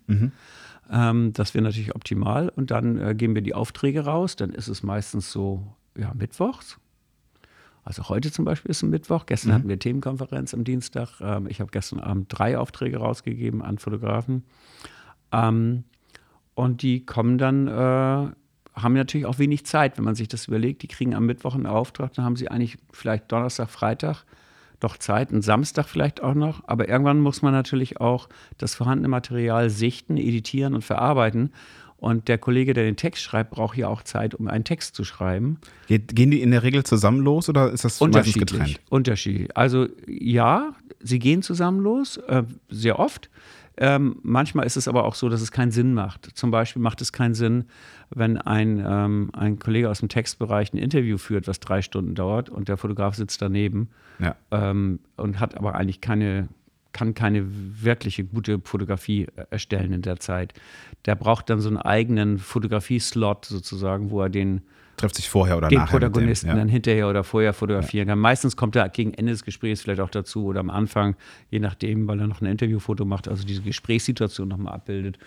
Ähm, das wäre natürlich optimal. Und dann äh, geben wir die Aufträge raus. Dann ist es meistens so, ja, mittwochs. Also heute zum Beispiel ist ein Mittwoch. Gestern hatten wir Themenkonferenz am Dienstag. Ähm, ich habe gestern Abend drei Aufträge rausgegeben an Fotografen. Ähm, und die kommen dann, äh, haben natürlich auch wenig Zeit, wenn man sich das überlegt. Die kriegen am Mittwoch einen Auftrag, dann haben sie eigentlich vielleicht Donnerstag, Freitag doch Zeit, einen Samstag vielleicht auch noch, aber irgendwann muss man natürlich auch das vorhandene Material sichten, editieren und verarbeiten. Und der Kollege, der den Text schreibt, braucht ja auch Zeit, um einen Text zu schreiben. Gehen die in der Regel zusammen los oder ist das meistens getrennt? Unterschiedlich. Also ja, sie gehen zusammen los, äh, sehr oft. Ähm, manchmal ist es aber auch so, dass es keinen Sinn macht. Zum Beispiel macht es keinen Sinn, wenn ein, ähm, ein Kollege aus dem Textbereich ein Interview führt, was drei Stunden dauert und der Fotograf sitzt daneben ja. ähm, und hat aber eigentlich keine, kann keine wirkliche gute Fotografie erstellen in der Zeit. Der braucht dann so einen eigenen Fotografie-Slot sozusagen, wo er den trifft sich vorher oder den nachher. Protagonisten dem, ja. dann hinterher oder vorher fotografieren ja. kann. Meistens kommt er gegen Ende des Gesprächs vielleicht auch dazu oder am Anfang, je nachdem, weil er noch ein Interviewfoto macht, also diese Gesprächssituation nochmal abbildet.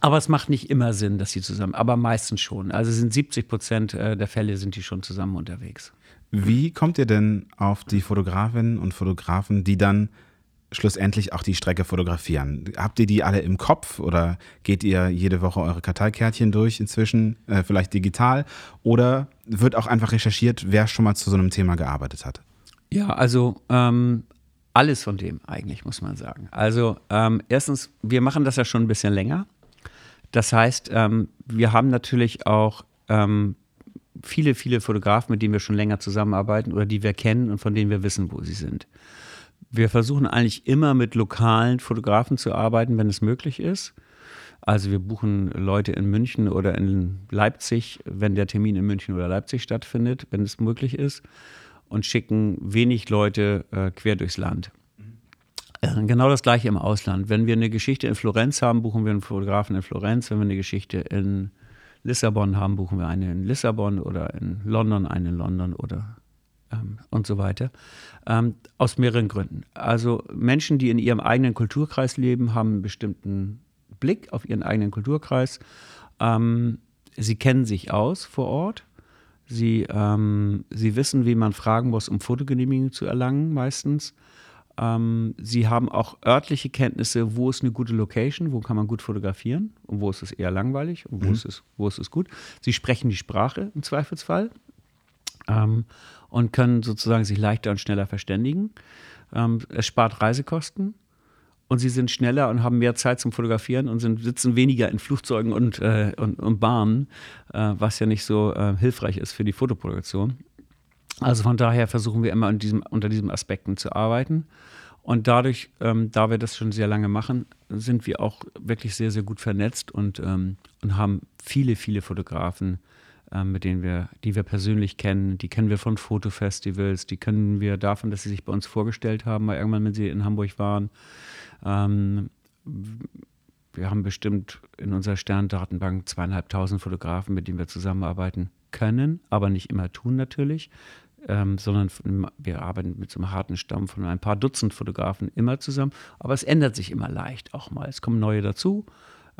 Aber es macht nicht immer Sinn, dass sie zusammen, aber meistens schon. Also sind 70 Prozent äh, der Fälle sind die schon zusammen unterwegs. Wie kommt ihr denn auf die Fotografinnen und Fotografen, die dann schlussendlich auch die Strecke fotografieren? Habt ihr die alle im Kopf oder geht ihr jede Woche eure Karteikärtchen durch inzwischen, äh, vielleicht digital? Oder wird auch einfach recherchiert, wer schon mal zu so einem Thema gearbeitet hat? Ja, also ähm, alles von dem eigentlich, muss man sagen. Also ähm, erstens, wir machen das ja schon ein bisschen länger. Das heißt, ähm, wir haben natürlich auch ähm, viele, viele Fotografen, mit denen wir schon länger zusammenarbeiten oder die wir kennen und von denen wir wissen, wo sie sind. Wir versuchen eigentlich immer mit lokalen Fotografen zu arbeiten, wenn es möglich ist. Also wir buchen Leute in München oder in Leipzig, wenn der Termin in München oder Leipzig stattfindet, wenn es möglich ist, und schicken wenig Leute äh, quer durchs Land. Äh, genau das gleiche im Ausland. Wenn wir eine Geschichte in Florenz haben, buchen wir einen Fotografen in Florenz. Wenn wir eine Geschichte in Lissabon haben, buchen wir eine in Lissabon oder in London eine in London oder ähm, und so weiter. Ähm, aus mehreren Gründen. Also Menschen, die in ihrem eigenen Kulturkreis leben, haben einen bestimmten Blick auf ihren eigenen Kulturkreis. Ähm, sie kennen sich aus vor Ort. Sie, ähm, sie wissen, wie man fragen muss, um Fotogenehmigung zu erlangen, meistens. Ähm, sie haben auch örtliche Kenntnisse, wo ist eine gute Location, wo kann man gut fotografieren und wo ist es eher langweilig und wo, mhm. ist, es, wo ist es gut. Sie sprechen die Sprache im Zweifelsfall. Ähm, und können sozusagen sich leichter und schneller verständigen. Ähm, es spart Reisekosten und sie sind schneller und haben mehr Zeit zum Fotografieren und sind, sitzen weniger in Flugzeugen und, äh, und, und Bahnen, äh, was ja nicht so äh, hilfreich ist für die Fotoproduktion. Also von daher versuchen wir immer diesem, unter diesen Aspekten zu arbeiten. Und dadurch, ähm, da wir das schon sehr lange machen, sind wir auch wirklich sehr, sehr gut vernetzt und, ähm, und haben viele, viele Fotografen, ähm, mit denen wir, die wir persönlich kennen. Die kennen wir von Fotofestivals, die kennen wir davon, dass sie sich bei uns vorgestellt haben, weil irgendwann, wenn sie in Hamburg waren. Ähm, wir haben bestimmt in unserer Sterndatenbank zweieinhalbtausend Fotografen, mit denen wir zusammenarbeiten können, aber nicht immer tun natürlich, ähm, sondern wir arbeiten mit so einem harten Stamm von ein paar Dutzend Fotografen immer zusammen. Aber es ändert sich immer leicht auch mal. Es kommen neue dazu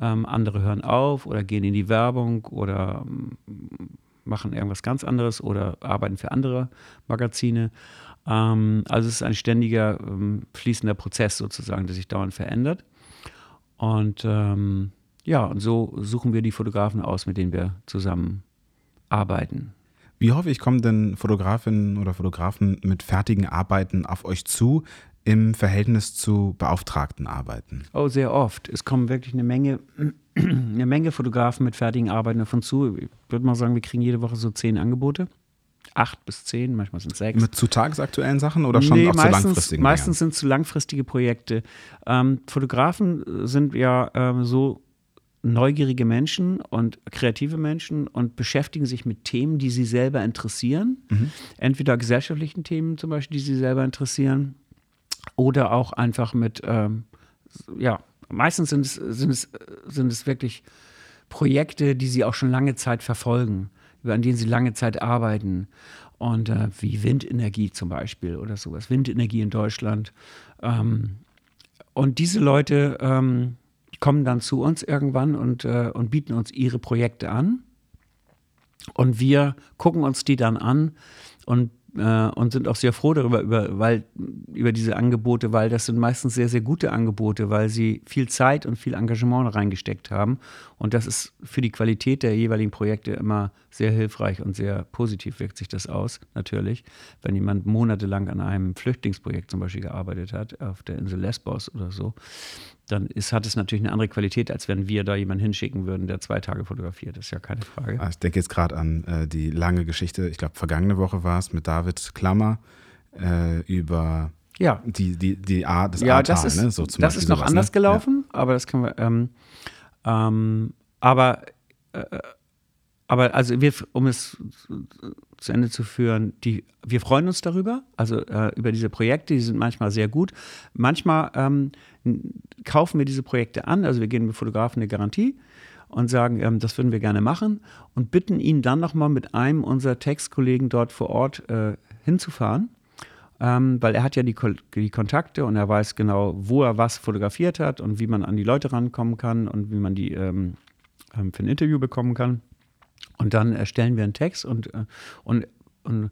ähm, andere hören auf oder gehen in die Werbung oder ähm, machen irgendwas ganz anderes oder arbeiten für andere Magazine. Ähm, also es ist ein ständiger ähm, fließender Prozess sozusagen, der sich dauernd verändert. Und ähm, ja, und so suchen wir die Fotografen aus, mit denen wir zusammen arbeiten. Wie häufig kommen denn Fotografinnen oder Fotografen mit fertigen Arbeiten auf euch zu, im Verhältnis zu beauftragten Arbeiten? Oh, sehr oft. Es kommen wirklich eine Menge, eine Menge Fotografen mit fertigen Arbeiten davon zu. Ich würde mal sagen, wir kriegen jede Woche so zehn Angebote. Acht bis zehn, manchmal sind es sechs. Mit zu tagesaktuellen Sachen oder schon nee, auch meistens, zu langfristigen? Meistens sind es zu langfristige Projekte. Ähm, Fotografen sind ja ähm, so neugierige Menschen und kreative Menschen und beschäftigen sich mit Themen, die sie selber interessieren. Mhm. Entweder gesellschaftlichen Themen zum Beispiel, die sie selber interessieren, oder auch einfach mit, ähm, ja, meistens sind es, sind, es, sind es wirklich Projekte, die sie auch schon lange Zeit verfolgen, an denen sie lange Zeit arbeiten. Und äh, wie Windenergie zum Beispiel oder sowas, Windenergie in Deutschland. Ähm, und diese Leute ähm, kommen dann zu uns irgendwann und, äh, und bieten uns ihre Projekte an. Und wir gucken uns die dann an und äh, und sind auch sehr froh darüber, über, weil, über diese Angebote, weil das sind meistens sehr, sehr gute Angebote, weil sie viel Zeit und viel Engagement reingesteckt haben. Und das ist für die Qualität der jeweiligen Projekte immer sehr hilfreich und sehr positiv wirkt sich das aus, natürlich. Wenn jemand monatelang an einem Flüchtlingsprojekt zum Beispiel gearbeitet hat, auf der Insel Lesbos oder so, dann ist, hat es natürlich eine andere Qualität, als wenn wir da jemanden hinschicken würden, der zwei Tage fotografiert. Das ist ja keine Frage. Ah, ich denke jetzt gerade an äh, die lange Geschichte, ich glaube, vergangene Woche war es mit David Klammer äh, über ja. die, die, die Art des Ja, Ahrtal, das ist, ne? so das Beispiel ist noch sowas, anders ne? gelaufen, ja. aber das können wir. Ähm, ähm, aber, äh, aber also wir, um es zu Ende zu führen, die, wir freuen uns darüber, also äh, über diese Projekte, die sind manchmal sehr gut. Manchmal ähm, kaufen wir diese Projekte an, also wir geben dem Fotografen eine Garantie und sagen, ähm, das würden wir gerne machen und bitten ihn dann nochmal mit einem unserer Textkollegen dort vor Ort äh, hinzufahren. Ähm, weil er hat ja die, die, Kontakte und er weiß genau, wo er was fotografiert hat und wie man an die Leute rankommen kann und wie man die ähm, ähm für ein Interview bekommen kann. Und dann erstellen wir einen Text und, äh, und, und,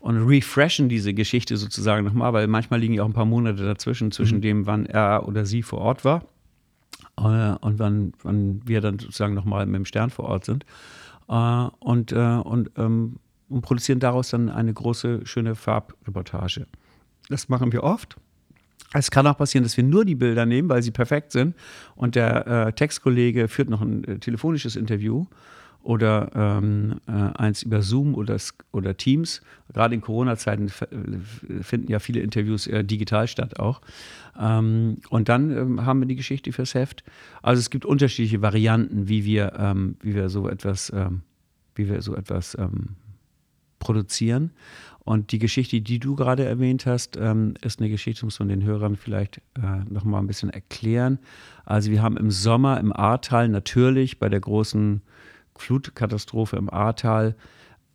und refreshen diese Geschichte sozusagen nochmal, weil manchmal liegen ja auch ein paar Monate dazwischen, zwischen mhm. dem, wann er oder sie vor Ort war äh, und wann, wann wir dann sozusagen nochmal mit dem Stern vor Ort sind. Äh, und, und, ähm, und produzieren daraus dann eine große, schöne Farbreportage. Das machen wir oft. Es kann auch passieren, dass wir nur die Bilder nehmen, weil sie perfekt sind und der äh, Textkollege führt noch ein äh, telefonisches Interview oder ähm, äh, eins über Zoom oder, oder Teams. Gerade in Corona-Zeiten finden ja viele Interviews äh, digital statt auch. Ähm, und dann ähm, haben wir die Geschichte fürs Heft. Also es gibt unterschiedliche Varianten, wie wir, ähm, wie wir so etwas, ähm, wie wir so etwas ähm, produzieren. Und die Geschichte, die du gerade erwähnt hast, ist eine Geschichte, muss man den Hörern vielleicht äh, noch mal ein bisschen erklären. Also wir haben im Sommer im Ahrtal natürlich bei der großen Flutkatastrophe im Ahrtal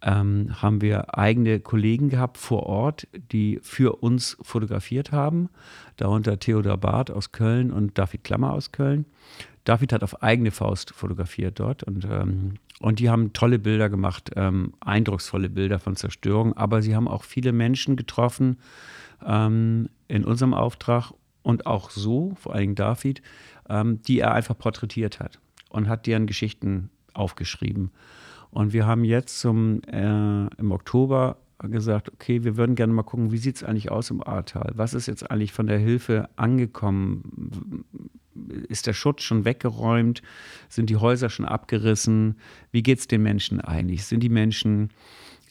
ähm, haben wir eigene Kollegen gehabt vor Ort, die für uns fotografiert haben. Darunter Theodor Barth aus Köln und David Klammer aus Köln. David hat auf eigene Faust fotografiert dort und, ähm, und die haben tolle Bilder gemacht, ähm, eindrucksvolle Bilder von Zerstörung. Aber sie haben auch viele Menschen getroffen ähm, in unserem Auftrag und auch so, vor allem David, ähm, die er einfach porträtiert hat und hat deren Geschichten aufgeschrieben. Und wir haben jetzt zum, äh, im Oktober gesagt, okay, wir würden gerne mal gucken, wie sieht es eigentlich aus im Ahrtal? Was ist jetzt eigentlich von der Hilfe angekommen? Ist der Schutz schon weggeräumt? Sind die Häuser schon abgerissen? Wie geht es den Menschen eigentlich? Sind die Menschen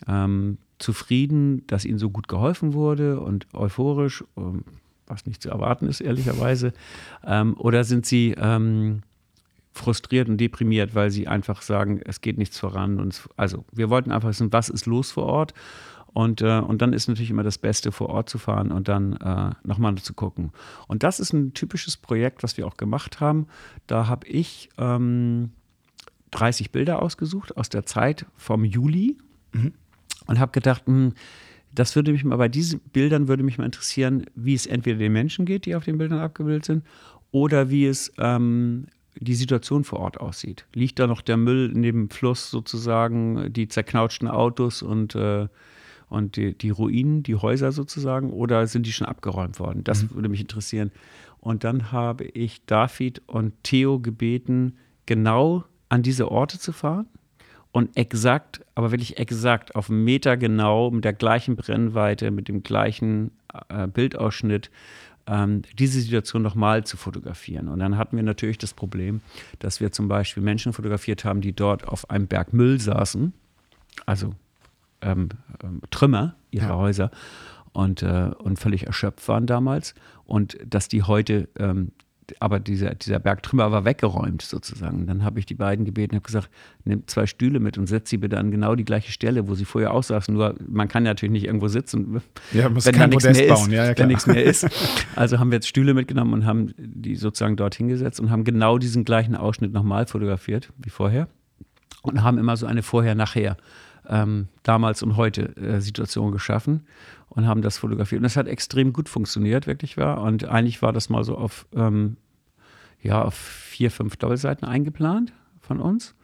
ähm, zufrieden, dass ihnen so gut geholfen wurde und euphorisch, ähm, was nicht zu erwarten ist, ehrlicherweise? Ähm, oder sind sie ähm, frustriert und deprimiert, weil sie einfach sagen, es geht nichts voran. Und es, also wir wollten einfach wissen, was ist los vor Ort. Und, äh, und dann ist natürlich immer das Beste, vor Ort zu fahren und dann äh, nochmal zu gucken. Und das ist ein typisches Projekt, was wir auch gemacht haben. Da habe ich ähm, 30 Bilder ausgesucht aus der Zeit vom Juli mhm. und habe gedacht, mh, hm, das würde mich mal bei diesen Bildern würde mich mal interessieren, wie es entweder den Menschen geht, die auf den Bildern abgebildet sind, oder wie es ähm, die Situation vor Ort aussieht. Liegt da noch der Müll neben dem Fluss sozusagen, die zerknautschten Autos und, äh, und die, die, Ruinen, die Häuser sozusagen, oder sind die schon abgeräumt worden? Das mhm. würde mich interessieren. Und dann habe ich David und Theo gebeten, genau an diese Orte zu fahren und exakt, aber wirklich exakt auf einen Meter genau mit der gleichen Brennweite, mit dem gleichen äh, Bildausschnitt ähm, diese Situation nochmal zu fotografieren. Und dann hatten wir natürlich das Problem, dass wir zum Beispiel Menschen fotografiert haben, die dort auf einem Berg Müll saßen, also ähm, ähm, Trümmer ihrer ja. Häuser und, äh, und völlig erschöpft waren damals. Und dass die heute ähm, aber dieser, dieser Bergtrümmer war weggeräumt sozusagen. Dann habe ich die beiden gebeten und habe gesagt, nimm zwei Stühle mit und setz sie bitte an genau die gleiche Stelle, wo sie vorher aussaßen. Nur man kann natürlich nicht irgendwo sitzen, ja, wenn da nichts mehr bauen. ist. Ja, ja, wenn nichts mehr ist. Also haben wir jetzt Stühle mitgenommen und haben die sozusagen dort hingesetzt und haben genau diesen gleichen Ausschnitt nochmal fotografiert wie vorher und haben immer so eine Vorher-Nachher ähm, damals und heute äh, Situation geschaffen und haben das fotografiert. Und das hat extrem gut funktioniert, wirklich war. Und eigentlich war das mal so auf, ähm, ja, auf vier, fünf Doppelseiten eingeplant von uns.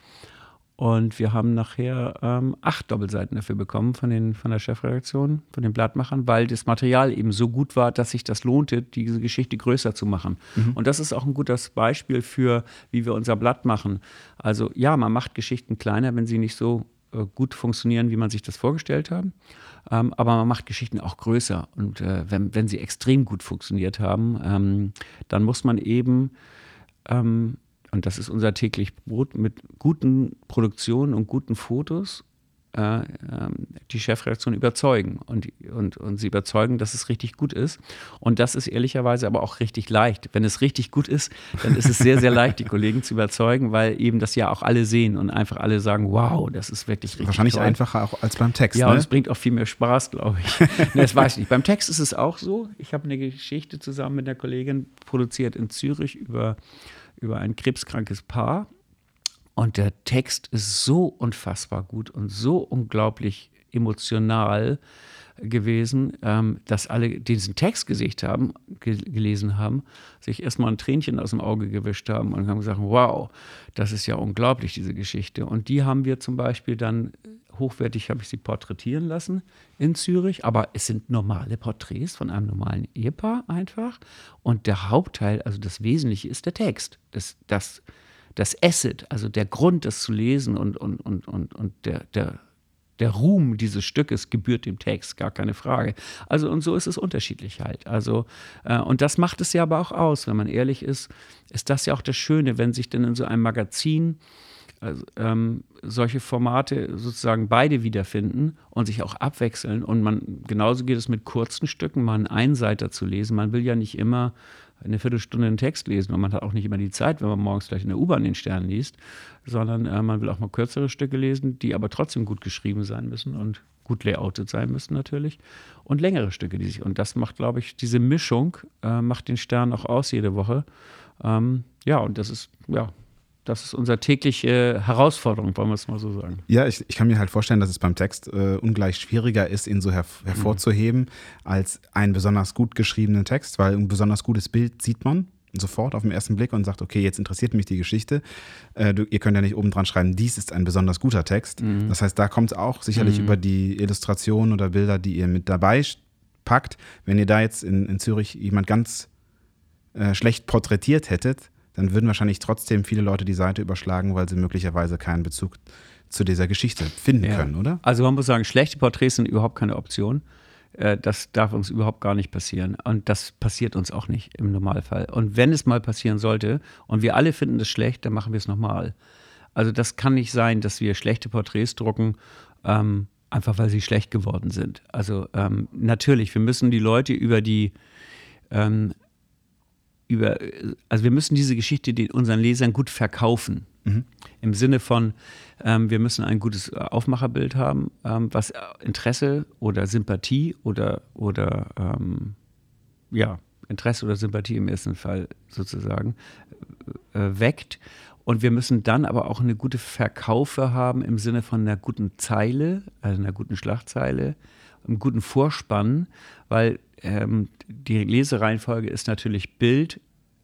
Und wir haben nachher ähm, acht Doppelseiten dafür bekommen von, den, von der Chefredaktion, von den Blattmachern, weil das Material eben so gut war, dass sich das lohnte, diese Geschichte größer zu machen. Mhm. Und das ist auch ein gutes Beispiel für, wie wir unser Blatt machen. Also ja, man macht Geschichten kleiner, wenn sie nicht so äh, gut funktionieren, wie man sich das vorgestellt hat. Ähm, aber man macht Geschichten auch größer. Und äh, wenn, wenn sie extrem gut funktioniert haben, ähm, dann muss man eben ähm, und das ist unser täglich Brot, mit guten Produktionen und guten Fotos äh, äh, die Chefredaktion überzeugen und, und, und sie überzeugen, dass es richtig gut ist. Und das ist ehrlicherweise aber auch richtig leicht. Wenn es richtig gut ist, dann ist es sehr, sehr leicht, die Kollegen zu überzeugen, weil eben das ja auch alle sehen und einfach alle sagen, wow, das ist wirklich richtig Wahrscheinlich toll. einfacher auch als beim Text. Ja, ne? und es bringt auch viel mehr Spaß, glaube ich. das weiß ich nicht. Beim Text ist es auch so. Ich habe eine Geschichte zusammen mit einer Kollegin produziert in Zürich über über ein krebskrankes Paar. Und der Text ist so unfassbar gut und so unglaublich emotional gewesen, ähm, dass alle, die diesen Text gesicht haben, ge gelesen haben, sich erstmal ein Tränchen aus dem Auge gewischt haben und haben gesagt, wow, das ist ja unglaublich, diese Geschichte. Und die haben wir zum Beispiel dann hochwertig, habe ich sie porträtieren lassen in Zürich, aber es sind normale Porträts von einem normalen Ehepaar einfach. Und der Hauptteil, also das Wesentliche ist der Text. Das, das, das Asset, also der Grund, das zu lesen und, und, und, und, und der, der, der Ruhm dieses Stückes gebührt dem Text, gar keine Frage. Also und so ist es unterschiedlich halt. Also äh, und das macht es ja aber auch aus, wenn man ehrlich ist, ist das ja auch das Schöne, wenn sich denn in so einem Magazin also, ähm, solche Formate sozusagen beide wiederfinden und sich auch abwechseln. Und man, genauso geht es mit kurzen Stücken, mal einen Einseiter zu lesen. Man will ja nicht immer eine Viertelstunde einen Text lesen und man hat auch nicht immer die Zeit, wenn man morgens gleich in der U-Bahn den Stern liest, sondern äh, man will auch mal kürzere Stücke lesen, die aber trotzdem gut geschrieben sein müssen und gut layoutet sein müssen natürlich und längere Stücke, die sich und das macht, glaube ich, diese Mischung äh, macht den Stern auch aus jede Woche. Ähm, ja, und das ist ja das ist unsere tägliche Herausforderung, wollen wir es mal so sagen. Ja, ich, ich kann mir halt vorstellen, dass es beim Text äh, ungleich schwieriger ist, ihn so her hervorzuheben, mhm. als einen besonders gut geschriebenen Text, weil ein besonders gutes Bild sieht man sofort auf den ersten Blick und sagt, okay, jetzt interessiert mich die Geschichte. Äh, du, ihr könnt ja nicht oben dran schreiben, dies ist ein besonders guter Text. Mhm. Das heißt, da kommt es auch sicherlich mhm. über die Illustrationen oder Bilder, die ihr mit dabei packt. Wenn ihr da jetzt in, in Zürich jemand ganz äh, schlecht porträtiert hättet, dann würden wahrscheinlich trotzdem viele Leute die Seite überschlagen, weil sie möglicherweise keinen Bezug zu dieser Geschichte finden ja. können, oder? Also man muss sagen, schlechte Porträts sind überhaupt keine Option. Äh, das darf uns überhaupt gar nicht passieren. Und das passiert uns auch nicht im Normalfall. Und wenn es mal passieren sollte und wir alle finden das schlecht, dann machen wir es nochmal. Also das kann nicht sein, dass wir schlechte Porträts drucken, ähm, einfach weil sie schlecht geworden sind. Also ähm, natürlich, wir müssen die Leute über die ähm, über, also wir müssen diese Geschichte den, unseren Lesern gut verkaufen. Mhm. Im Sinne von, ähm, wir müssen ein gutes Aufmacherbild haben, ähm, was Interesse oder Sympathie oder, oder ähm, ja, Interesse oder Sympathie im ersten Fall sozusagen äh, weckt. Und wir müssen dann aber auch eine gute Verkaufe haben im Sinne von einer guten Zeile, also einer guten Schlagzeile, einem guten Vorspann, weil ähm, die Lesereihenfolge ist natürlich Bild,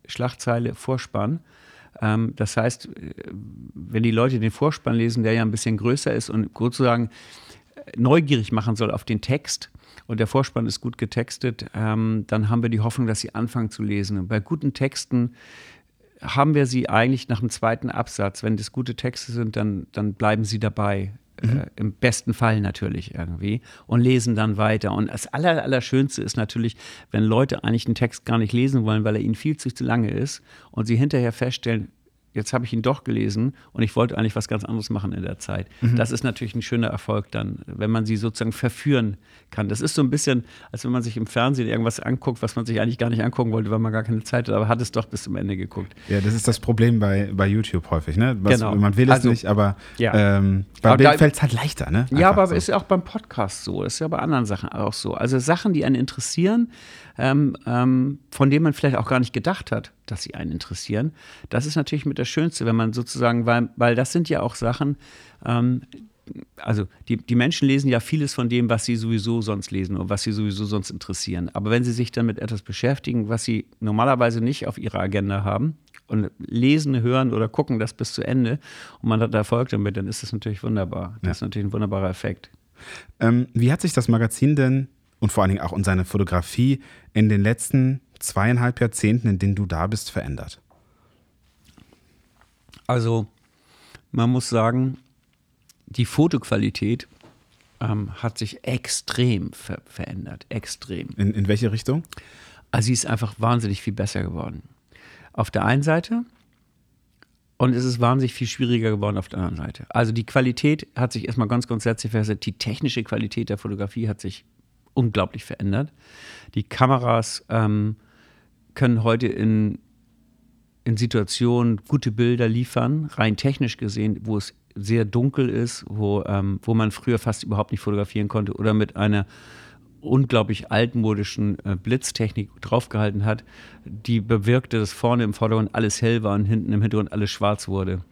Schlagzeile, Vorspann. Ähm, das heißt, äh, wenn die Leute den Vorspann lesen, der ja ein bisschen größer ist und sozusagen äh, neugierig machen soll auf den Text, und der Vorspann ist gut getextet, ähm, dann haben wir die Hoffnung, dass sie anfangen zu lesen. Und bei guten Texten haben wir sie eigentlich nach dem zweiten Absatz. Wenn das gute Texte sind, dann, dann bleiben sie dabei. Mhm. Äh, Im besten Fall natürlich irgendwie und lesen dann weiter. Und das Aller, Allerschönste ist natürlich, wenn Leute eigentlich einen Text gar nicht lesen wollen, weil er ihnen viel zu lange ist und sie hinterher feststellen, jetzt habe ich ihn doch gelesen und ich wollte eigentlich was ganz anderes machen in der Zeit. Mhm. Das ist natürlich ein schöner Erfolg dann, wenn man sie sozusagen verführen kann. Das ist so ein bisschen, als wenn man sich im Fernsehen irgendwas anguckt, was man sich eigentlich gar nicht angucken wollte, weil man gar keine Zeit hat, aber hat es doch bis zum Ende geguckt. Ja, das ist das Problem bei, bei YouTube häufig, ne? Was, genau. Man will es also, nicht, aber ja. ähm, bei Bild fällt es halt leichter, ne? Einfach ja, aber so. ist ja auch beim Podcast so, ist ja bei anderen Sachen auch so. Also Sachen, die einen interessieren, ähm, ähm, von denen man vielleicht auch gar nicht gedacht hat, dass sie einen interessieren. Das ist natürlich mit das Schönste, wenn man sozusagen, weil, weil das sind ja auch Sachen, ähm, also die, die Menschen lesen ja vieles von dem, was sie sowieso sonst lesen und was sie sowieso sonst interessieren. Aber wenn sie sich dann mit etwas beschäftigen, was sie normalerweise nicht auf ihrer Agenda haben, und lesen, hören oder gucken das bis zu Ende und man hat Erfolg damit, dann ist das natürlich wunderbar. Das ja. ist natürlich ein wunderbarer Effekt. Ähm, wie hat sich das Magazin denn und vor allen Dingen auch in seine Fotografie in den letzten zweieinhalb Jahrzehnten, in denen du da bist, verändert? Also, man muss sagen, die Fotoqualität ähm, hat sich extrem ver verändert. Extrem. In, in welche Richtung? Also, sie ist einfach wahnsinnig viel besser geworden. Auf der einen Seite und es ist wahnsinnig viel schwieriger geworden auf der anderen Seite. Also die Qualität hat sich erstmal ganz grundsätzlich verändert. Die technische Qualität der Fotografie hat sich unglaublich verändert. Die Kameras ähm, können heute in, in Situationen gute Bilder liefern, rein technisch gesehen, wo es sehr dunkel ist, wo, ähm, wo man früher fast überhaupt nicht fotografieren konnte oder mit einer unglaublich altmodischen äh, Blitztechnik draufgehalten hat, die bewirkte, dass vorne im Vordergrund alles hell war und hinten im Hintergrund alles schwarz wurde.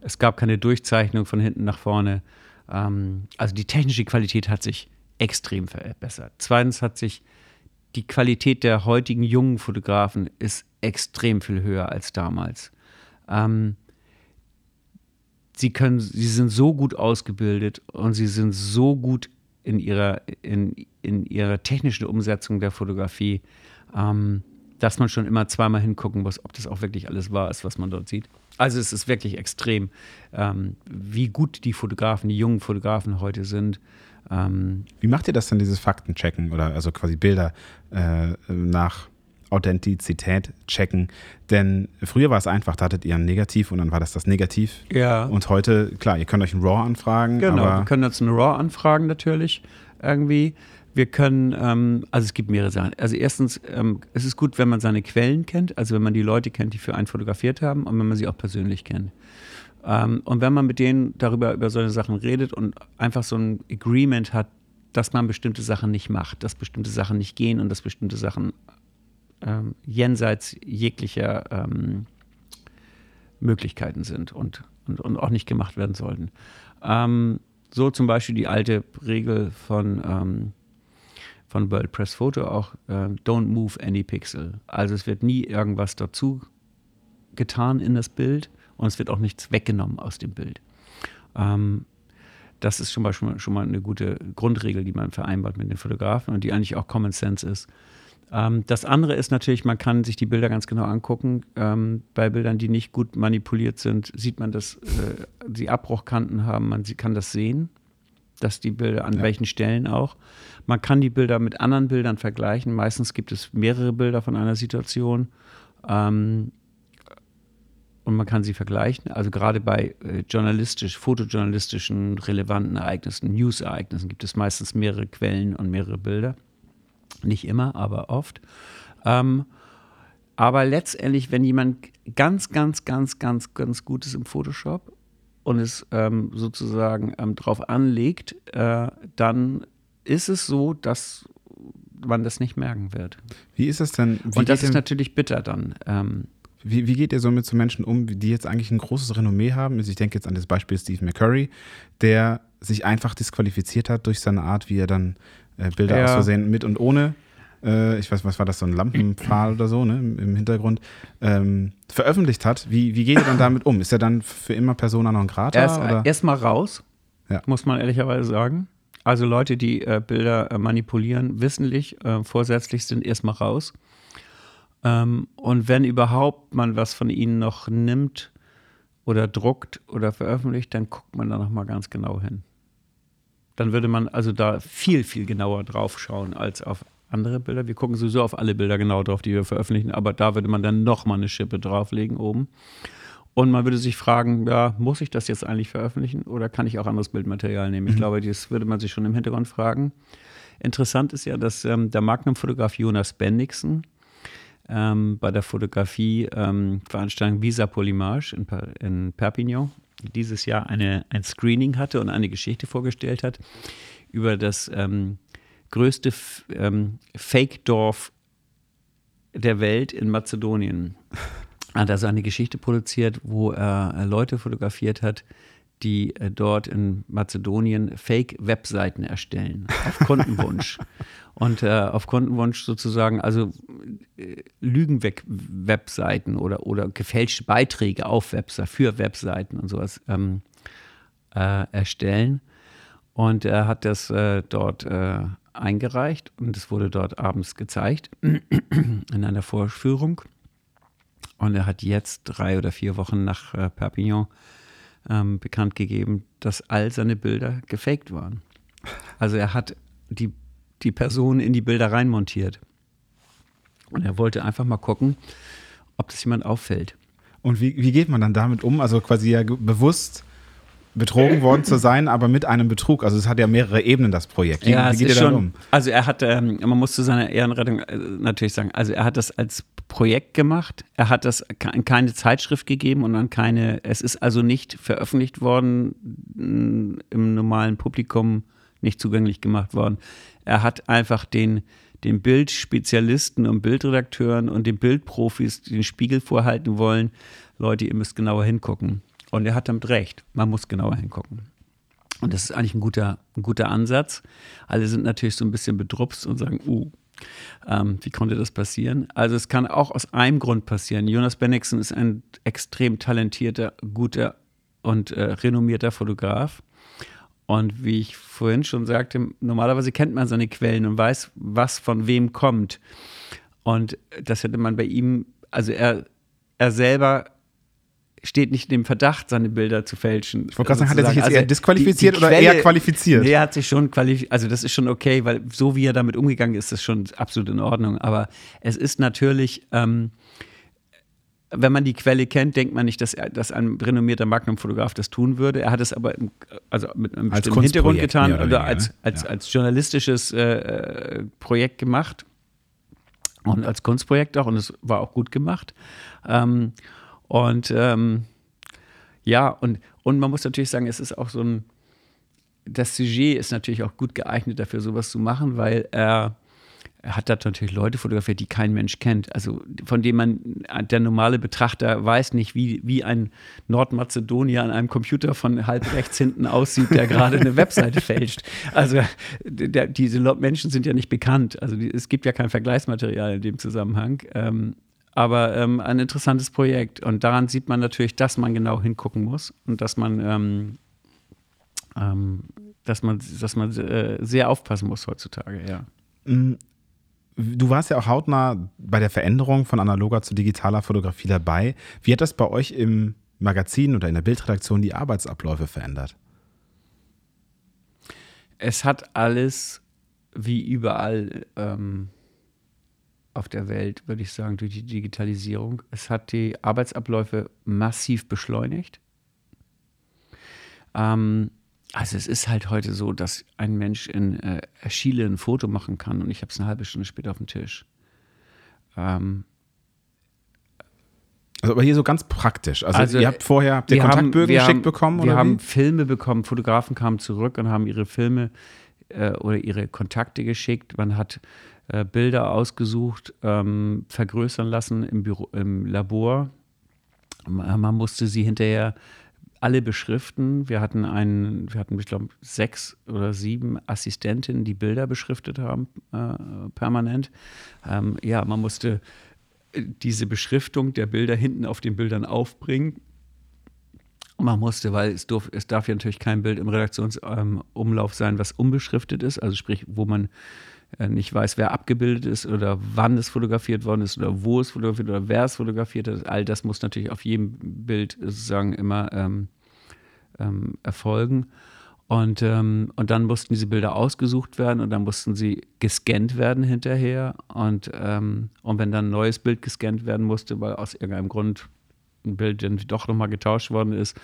Es gab keine Durchzeichnung von hinten nach vorne. Ähm, also die technische Qualität hat sich extrem verbessert. Zweitens hat sich die Qualität der heutigen jungen Fotografen ist extrem viel höher als damals. Ähm, sie können, sie sind so gut ausgebildet und sie sind so gut in ihrer, in, in ihrer technischen Umsetzung der Fotografie, ähm, dass man schon immer zweimal hingucken muss, ob das auch wirklich alles wahr ist, was man dort sieht. Also es ist wirklich extrem, ähm, wie gut die Fotografen, die jungen Fotografen heute sind. Ähm, Wie macht ihr das denn, dieses Faktenchecken oder also quasi Bilder äh, nach Authentizität checken? Denn früher war es einfach, da hattet ihr ein Negativ und dann war das das Negativ. Ja. Und heute, klar, ihr könnt euch ein RAW anfragen. Genau, wir können uns ein RAW anfragen natürlich irgendwie. Wir können, ähm, also es gibt mehrere Sachen. Also erstens, ähm, es ist gut, wenn man seine Quellen kennt, also wenn man die Leute kennt, die für einen fotografiert haben und wenn man sie auch persönlich kennt. Ähm, und wenn man mit denen darüber über solche Sachen redet und einfach so ein Agreement hat, dass man bestimmte Sachen nicht macht, dass bestimmte Sachen nicht gehen und dass bestimmte Sachen ähm, jenseits jeglicher ähm, Möglichkeiten sind und, und, und, auch nicht gemacht werden sollten. Ähm, so zum Beispiel die alte Regel von, ähm, von World Press Photo auch, äh, don't move any pixel. Also es wird nie irgendwas dazu getan in das Bild und es wird auch nichts weggenommen aus dem Bild. Ähm, das ist schon mal, schon, mal, eine gute Grundregel, die man vereinbart mit den Fotografen und die eigentlich auch Common Sense ist. Ähm, das andere ist natürlich, man kann sich die Bilder ganz genau angucken. Ähm, bei Bildern, die nicht gut manipuliert sind, sieht man, dass äh, sie Abbruchkanten haben. Man kann das sehen, dass die Bilder an ja. welchen Stellen auch. Man kann die Bilder mit anderen Bildern vergleichen. Meistens gibt es mehrere Bilder von einer Situation. Ähm, und man kann sie vergleichen. Also gerade bei äh, journalistisch, fotojournalistischen relevanten Ereignissen, News-Ereignissen gibt es meistens mehrere Quellen und mehrere Bilder. Nicht immer, aber oft. Ähm, aber letztendlich, wenn jemand ganz, ganz, ganz, ganz, ganz gut ist im Photoshop und es ähm, sozusagen ähm, drauf anlegt, äh, dann ist es so, dass man das nicht merken wird. Wie ist das denn? und das ist natürlich bitter dann. Ähm, wie, wie, geht ihr so mit so Menschen um, die jetzt eigentlich ein großes Renommee haben? Also ich denke jetzt an das Beispiel Steve McCurry, der sich einfach disqualifiziert hat durch seine Art, wie er dann äh, Bilder ja. aus Versehen mit und ohne, äh, ich weiß, was war das, so ein Lampenpfahl oder so, ne, im, Hintergrund, ähm, veröffentlicht hat. Wie, wie geht ihr dann damit um? Ist er dann für immer Persona non grata? Er ist erstmal raus, ja. muss man ehrlicherweise sagen. Also Leute, die äh, Bilder äh, manipulieren, wissentlich, äh, vorsätzlich sind erstmal raus. Ähm, und wenn überhaupt man was von ihnen noch nimmt oder druckt oder veröffentlicht, dann guckt man da nochmal ganz genau hin. Dann würde man also da viel, viel genauer drauf schauen als auf andere Bilder. Wir gucken sowieso auf alle Bilder genau drauf, die wir veröffentlichen, aber da würde man dann nochmal eine Schippe drauflegen oben. Und man würde sich fragen, ja, muss ich das jetzt eigentlich veröffentlichen oder kann ich auch anderes Bildmaterial nehmen? Ich mhm. glaube, das würde man sich schon im Hintergrund fragen. Interessant ist ja, dass ähm, der Magnum-Fotograf Jonas Bendixen, ähm, bei der Fotografie-Veranstaltung ähm, Visa Polymage in, in, Perpignan dieses Jahr eine, ein Screening hatte und eine Geschichte vorgestellt hat über das ähm, größte ähm, Fake-Dorf der Welt in Mazedonien. Er hat also eine Geschichte produziert, wo er Leute fotografiert hat, die äh, dort in Mazedonien Fake-Webseiten erstellen, auf Kundenwunsch. Und äh, auf Kundenwunsch sozusagen, also äh, Lügenweg-Webseiten oder, oder gefälschte Beiträge auf Webseiten, für Webseiten und sowas ähm, äh, erstellen. Und er hat das äh, dort äh, eingereicht und es wurde dort abends gezeigt in einer Vorführung. Und er hat jetzt drei oder vier Wochen nach Perpignan ähm, bekannt gegeben, dass all seine Bilder gefaked waren. Also er hat die, die Person in die Bilder reinmontiert. Und er wollte einfach mal gucken, ob das jemand auffällt. Und wie, wie geht man dann damit um? Also quasi ja bewusst betrogen worden zu sein, aber mit einem Betrug. Also es hat ja mehrere Ebenen, das Projekt. Wie, ja, wie geht ihr damit um? Also er hat, ähm, man muss zu seiner Ehrenrettung äh, natürlich sagen, also er hat das als Projekt gemacht. Er hat das an keine Zeitschrift gegeben und an keine, es ist also nicht veröffentlicht worden, mm, im normalen Publikum nicht zugänglich gemacht worden. Er hat einfach den, den Bildspezialisten und Bildredakteuren und den Bildprofis den Spiegel vorhalten wollen. Leute, ihr müsst genauer hingucken. Und er hat damit recht. Man muss genauer hingucken. Und das ist eigentlich ein guter, ein guter Ansatz. Alle sind natürlich so ein bisschen bedrupst und sagen, uh, ähm, wie konnte das passieren? Also es kann auch aus einem Grund passieren. Jonas Bennigsen ist ein extrem talentierter, guter und äh, renommierter Fotograf. Und wie ich vorhin schon sagte, normalerweise kennt man seine Quellen und weiß, was von wem kommt. Und das hätte man bei ihm, also er, er selber steht nicht in dem Verdacht, seine Bilder zu fälschen. Ich wollte gerade sagen, hat er sich jetzt also eher disqualifiziert die, die oder Quelle, eher qualifiziert? Nee, er hat sich schon qualifiziert. Also, das ist schon okay, weil so wie er damit umgegangen ist, ist das schon absolut in Ordnung. Aber es ist natürlich. Ähm, wenn man die Quelle kennt, denkt man nicht, dass, er, dass ein renommierter Magnum-Fotograf das tun würde. Er hat es aber im, also mit einem bestimmten Hintergrund getan oder, oder als, als, ja. als journalistisches äh, Projekt gemacht und als Kunstprojekt auch und es war auch gut gemacht. Ähm, und ähm, ja, und, und man muss natürlich sagen, es ist auch so ein, das Sujet ist natürlich auch gut geeignet dafür, sowas zu machen, weil er, er hat da natürlich Leute fotografiert, die kein Mensch kennt. Also von denen man, der normale Betrachter weiß nicht, wie, wie ein Nordmazedonier an einem Computer von halb rechts hinten aussieht, der gerade eine Webseite fälscht. Also der, diese Menschen sind ja nicht bekannt. Also es gibt ja kein Vergleichsmaterial in dem Zusammenhang. Ähm, aber ähm, ein interessantes Projekt. Und daran sieht man natürlich, dass man genau hingucken muss und dass man, ähm, ähm, dass man, dass man äh, sehr aufpassen muss heutzutage, ja. Mm, du warst ja auch hautnah bei der Veränderung von analoger zu digitaler Fotografie dabei. Wie hat das bei euch im Magazin oder in der Bildredaktion die Arbeitsabläufe verändert? Es hat alles wie überall ähm, auf der Welt, würde ich sagen, durch die Digitalisierung. Es hat die Arbeitsabläufe massiv beschleunigt. Ähm, also es ist halt heute so, dass ein Mensch in äh, Chile ein Foto machen kann und ich habe es eine halbe Stunde später auf dem Tisch. Ähm, also aber hier so ganz praktisch. Also, also ihr habt vorher habt ihr Kontaktbögen geschickt haben, bekommen? Wir oder haben wie? Filme bekommen, Fotografen kamen zurück und haben ihre Filme äh, oder ihre Kontakte geschickt. Man hat äh, Bilder ausgesucht, ähm, vergrößern lassen im, Büro, im Labor. Man musste sie hinterher alle beschriften. Wir hatten einen, wir hatten, ich glaube, sechs oder sieben Assistentinnen, die Bilder beschriftet haben, äh, permanent. Ähm, ja, man musste äh, diese Beschriftung der Bilder hinten auf den Bildern aufbringen. Man musste, weil es, durf, es darf ja natürlich kein Bild im Redaktionsumlauf ähm, sein, was unbeschriftet ist, also sprich, wo man nicht weiß, wer abgebildet ist oder wann es fotografiert worden ist oder wo es fotografiert oder wer es fotografiert hat. All das muss natürlich auf jedem Bild sozusagen immer ähm, ähm, erfolgen. Und, ähm, und dann mussten diese Bilder ausgesucht werden und dann mussten sie gescannt werden hinterher. Und, ähm, und wenn dann ein neues Bild gescannt werden musste, weil aus irgendeinem Grund ein Bild dann doch nochmal getauscht worden ist,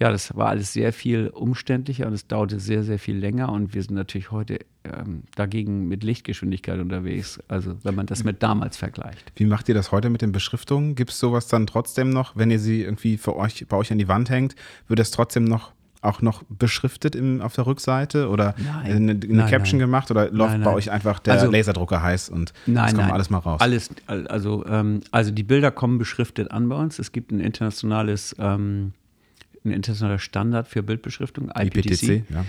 ja, das war alles sehr viel umständlicher und es dauerte sehr, sehr viel länger. Und wir sind natürlich heute ähm, dagegen mit Lichtgeschwindigkeit unterwegs. Also wenn man das mit damals vergleicht. Wie macht ihr das heute mit den Beschriftungen? Gibt es sowas dann trotzdem noch, wenn ihr sie irgendwie für euch, bei euch an die Wand hängt, wird das trotzdem noch auch noch beschriftet im, auf der Rückseite oder nein, eine, eine nein, Caption nein. gemacht oder läuft bei euch einfach der also, Laserdrucker heiß und nein, kommt alles mal raus? Alles, also, ähm, also die Bilder kommen beschriftet an bei uns. Es gibt ein internationales ähm, ein internationaler Standard für Bildbeschriftung, IPTC. IPTC, ja,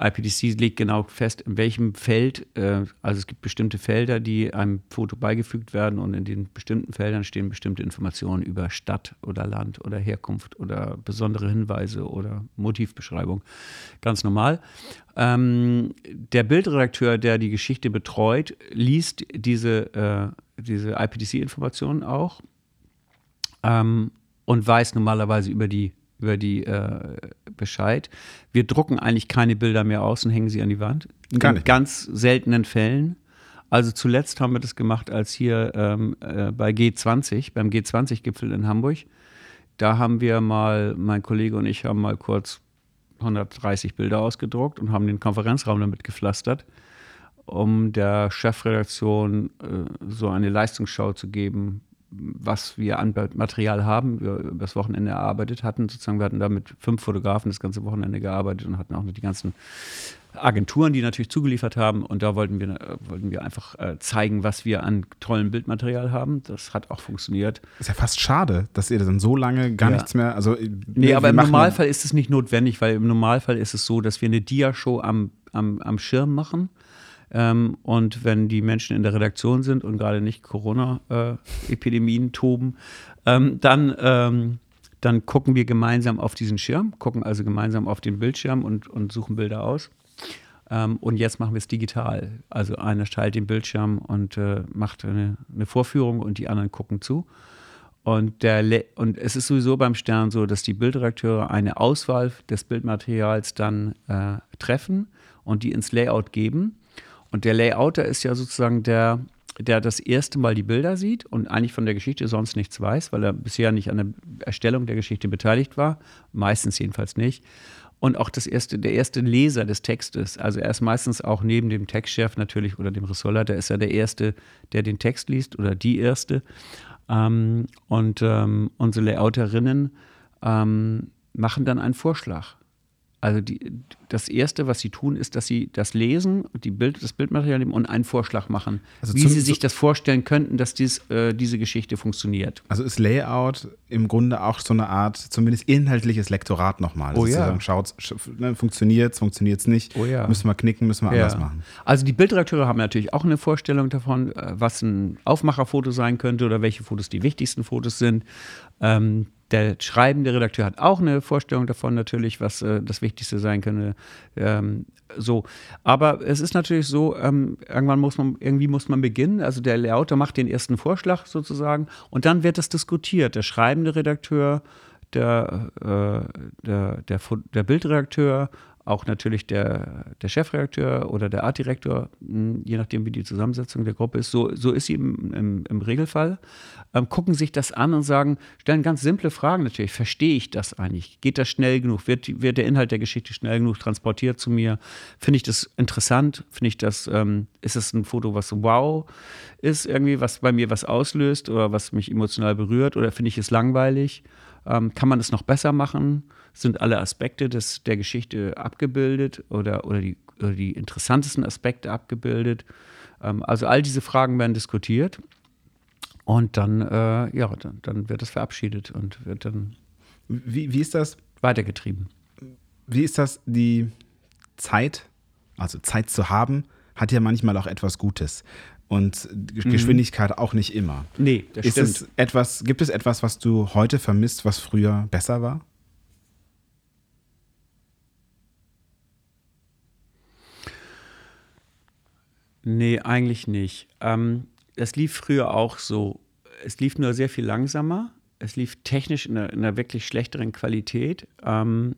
IPTC legt genau fest, in welchem Feld, äh, also es gibt bestimmte Felder, die einem Foto beigefügt werden und in den bestimmten Feldern stehen bestimmte Informationen über Stadt oder Land oder Herkunft oder besondere Hinweise oder Motivbeschreibung. Ganz normal. Ähm, der Bildredakteur, der die Geschichte betreut, liest diese, äh, diese IPTC-Informationen auch ähm, und weiß normalerweise über die über die äh, Bescheid. Wir drucken eigentlich keine Bilder mehr aus und hängen sie an die Wand. In Gar nicht. ganz seltenen Fällen. Also zuletzt haben wir das gemacht, als hier ähm, äh, bei G20, beim G20-Gipfel in Hamburg. Da haben wir mal, mein Kollege und ich haben mal kurz 130 Bilder ausgedruckt und haben den Konferenzraum damit gepflastert, um der Chefredaktion äh, so eine Leistungsschau zu geben, was wir an Material haben, wir das Wochenende erarbeitet hatten. Sozusagen, wir hatten da mit fünf Fotografen das ganze Wochenende gearbeitet und hatten auch noch die ganzen Agenturen, die natürlich zugeliefert haben. Und da wollten wir, wollten wir einfach äh, zeigen, was wir an tollem Bildmaterial haben. Das hat auch funktioniert. Ist ja fast schade, dass ihr dann so lange gar ja. nichts mehr. Also, nee, aber im Normalfall ist es nicht notwendig, weil im Normalfall ist es so, dass wir eine Dia-Show am, am, am Schirm machen ähm, und wenn die Menschen in der Redaktion sind und gerade nicht Corona-Epidemien äh, toben, ähm, dann, ähm, dann gucken wir gemeinsam auf diesen Schirm, gucken also gemeinsam auf den Bildschirm und, und suchen Bilder aus. Ähm, und jetzt machen wir es digital. Also einer teilt den Bildschirm und äh, macht eine, eine Vorführung und die anderen gucken zu. Und, der, und es ist sowieso beim Stern so, dass die Bildredakteure eine Auswahl des Bildmaterials dann äh, treffen und die ins Layout geben. Und der Layouter ist ja sozusagen der, der das erste Mal die Bilder sieht und eigentlich von der Geschichte sonst nichts weiß, weil er bisher nicht an der Erstellung der Geschichte beteiligt war, meistens jedenfalls nicht. Und auch das erste, der erste Leser des Textes, also er ist meistens auch neben dem Textchef natürlich oder dem Ressortleiter, ist er der Erste, der den Text liest oder die Erste. Ähm, und ähm, unsere Layouterinnen ähm, machen dann einen Vorschlag. Also die, das Erste, was sie tun, ist, dass sie das lesen, die Bild, das Bildmaterial nehmen und einen Vorschlag machen, also wie sie sich das vorstellen könnten, dass dies, äh, diese Geschichte funktioniert. Also ist Layout im Grunde auch so eine Art, zumindest inhaltliches Lektorat nochmal. Oh ja. Sagen, schaut, ne, funktioniert es, funktioniert es nicht, oh ja. müssen wir knicken, müssen wir ja. anders machen. Also die Bildredakteure haben natürlich auch eine Vorstellung davon, äh, was ein Aufmacherfoto sein könnte oder welche Fotos die wichtigsten Fotos sind. Ähm, der schreibende Redakteur hat auch eine Vorstellung davon, natürlich, was äh, das Wichtigste sein könnte. Ähm, so, aber es ist natürlich so, ähm, irgendwann muss man, irgendwie muss man beginnen. Also der Layouter macht den ersten Vorschlag sozusagen und dann wird das diskutiert. Der schreibende Redakteur, der, äh, der, der, der Bildredakteur auch natürlich der, der Chefredakteur oder der Artdirektor, hm, je nachdem, wie die Zusammensetzung der Gruppe ist, so, so ist sie im, im, im Regelfall, ähm, gucken sich das an und sagen, stellen ganz simple Fragen natürlich. Verstehe ich das eigentlich? Geht das schnell genug? Wird, wird der Inhalt der Geschichte schnell genug transportiert zu mir? Finde ich das interessant? Finde ich das, ähm, ist es ein Foto, was wow ist, irgendwie, was bei mir was auslöst oder was mich emotional berührt? Oder finde ich es langweilig? Ähm, kann man es noch besser machen? Sind alle Aspekte des, der Geschichte abgebildet oder, oder, die, oder die interessantesten Aspekte abgebildet? Ähm, also all diese Fragen werden diskutiert und dann, äh, ja, dann, dann, wird es verabschiedet und wird dann wie, wie ist das weitergetrieben. Wie ist das die Zeit, also Zeit zu haben, hat ja manchmal auch etwas Gutes und mhm. Geschwindigkeit mhm. auch nicht immer. Nee, das ist stimmt. Es etwas, gibt es etwas, was du heute vermisst, was früher besser war? Nee, eigentlich nicht. Ähm, es lief früher auch so. Es lief nur sehr viel langsamer. Es lief technisch in einer, in einer wirklich schlechteren Qualität. Ähm,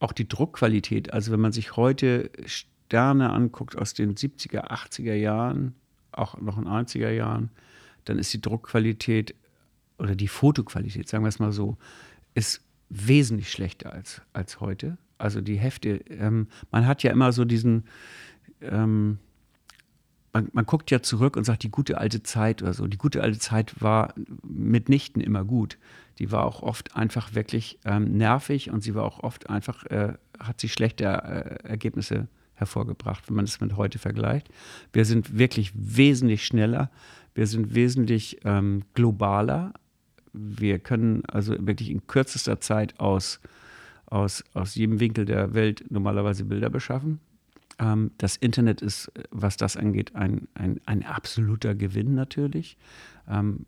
auch die Druckqualität. Also wenn man sich heute Sterne anguckt aus den 70er, 80er Jahren, auch noch in 90er Jahren, dann ist die Druckqualität oder die Fotoqualität, sagen wir es mal so, ist wesentlich schlechter als, als heute. Also die Hefte, ähm, man hat ja immer so diesen, ähm, man, man, guckt ja zurück und sagt, die gute alte Zeit oder so. Die gute alte Zeit war mitnichten immer gut. Die war auch oft einfach wirklich ähm, nervig und sie war auch oft einfach, äh, hat sie schlechte äh, Ergebnisse hervorgebracht, wenn man es mit heute vergleicht. Wir sind wirklich wesentlich schneller, wir sind wesentlich ähm, globaler, wir können also wirklich in kürzester Zeit aus, aus, aus jedem Winkel der Welt normalerweise Bilder beschaffen. Ähm, das Internet ist, was das angeht, ein, ein, ein absoluter Gewinn natürlich. Ähm,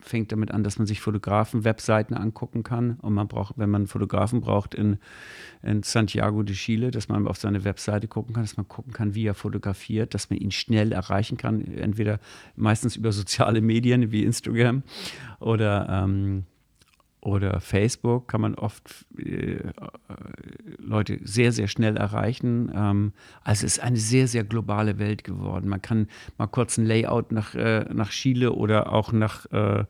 fängt damit an, dass man sich Fotografen-Webseiten angucken kann. Und man braucht, wenn man Fotografen braucht in, in Santiago de Chile, dass man auf seine Webseite gucken kann, dass man gucken kann, wie er fotografiert, dass man ihn schnell erreichen kann, entweder meistens über soziale Medien wie Instagram oder ähm, oder Facebook kann man oft äh, Leute sehr, sehr schnell erreichen. Ähm, also es ist eine sehr, sehr globale Welt geworden. Man kann mal kurz ein Layout nach, äh, nach Chile oder auch nach, äh,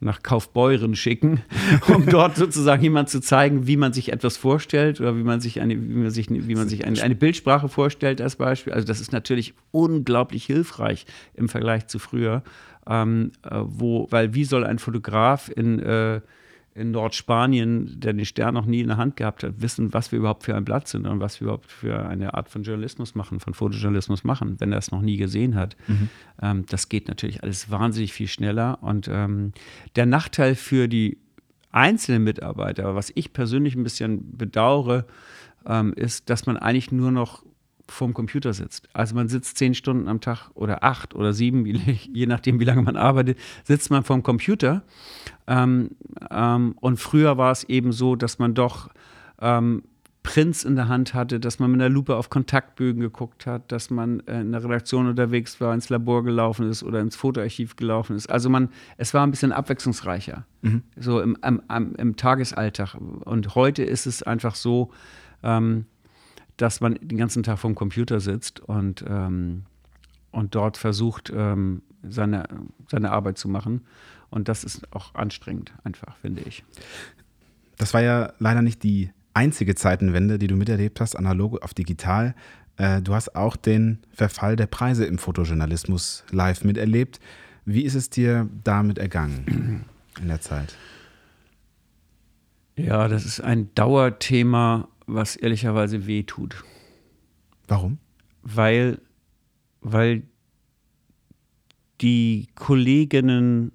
nach Kaufbeuren schicken, um dort sozusagen jemand zu zeigen, wie man sich etwas vorstellt oder wie man sich eine, wie man sich, wie man sich eine, eine Bildsprache vorstellt als Beispiel. Also das ist natürlich unglaublich hilfreich im Vergleich zu früher. Ähm, äh, wo, weil wie soll ein Fotograf in äh, in Nordspanien, der den Stern noch nie in der Hand gehabt hat, wissen, was wir überhaupt für ein Blatt sind und was wir überhaupt für eine Art von Journalismus machen, von Fotojournalismus machen, wenn er es noch nie gesehen hat. Mhm. Ähm, das geht natürlich alles wahnsinnig viel schneller. Und ähm, der Nachteil für die einzelnen Mitarbeiter, was ich persönlich ein bisschen bedauere, ähm, ist, dass man eigentlich nur noch vorm Computer sitzt. Also man sitzt zehn Stunden am Tag oder acht oder sieben, je nachdem, wie lange man arbeitet, sitzt man vorm Computer. Ähm, ähm, und früher war es eben so, dass man doch ähm, Prints in der Hand hatte, dass man mit einer Lupe auf Kontaktbögen geguckt hat, dass man äh, in der Redaktion unterwegs war, ins Labor gelaufen ist oder ins Fotoarchiv gelaufen ist. Also man, es war ein bisschen abwechslungsreicher, mhm. so im, im, im, Tagesalltag. Und heute ist es einfach so, ähm, dass man den ganzen Tag vorm Computer sitzt und, ähm, und dort versucht, ähm, seine, seine Arbeit zu machen. Und das ist auch anstrengend, einfach, finde ich. Das war ja leider nicht die einzige Zeitenwende, die du miterlebt hast, analog auf digital. Äh, du hast auch den Verfall der Preise im Fotojournalismus live miterlebt. Wie ist es dir damit ergangen in der Zeit? Ja, das ist ein Dauerthema was ehrlicherweise weh tut. Warum? Weil, weil die Kolleginnen,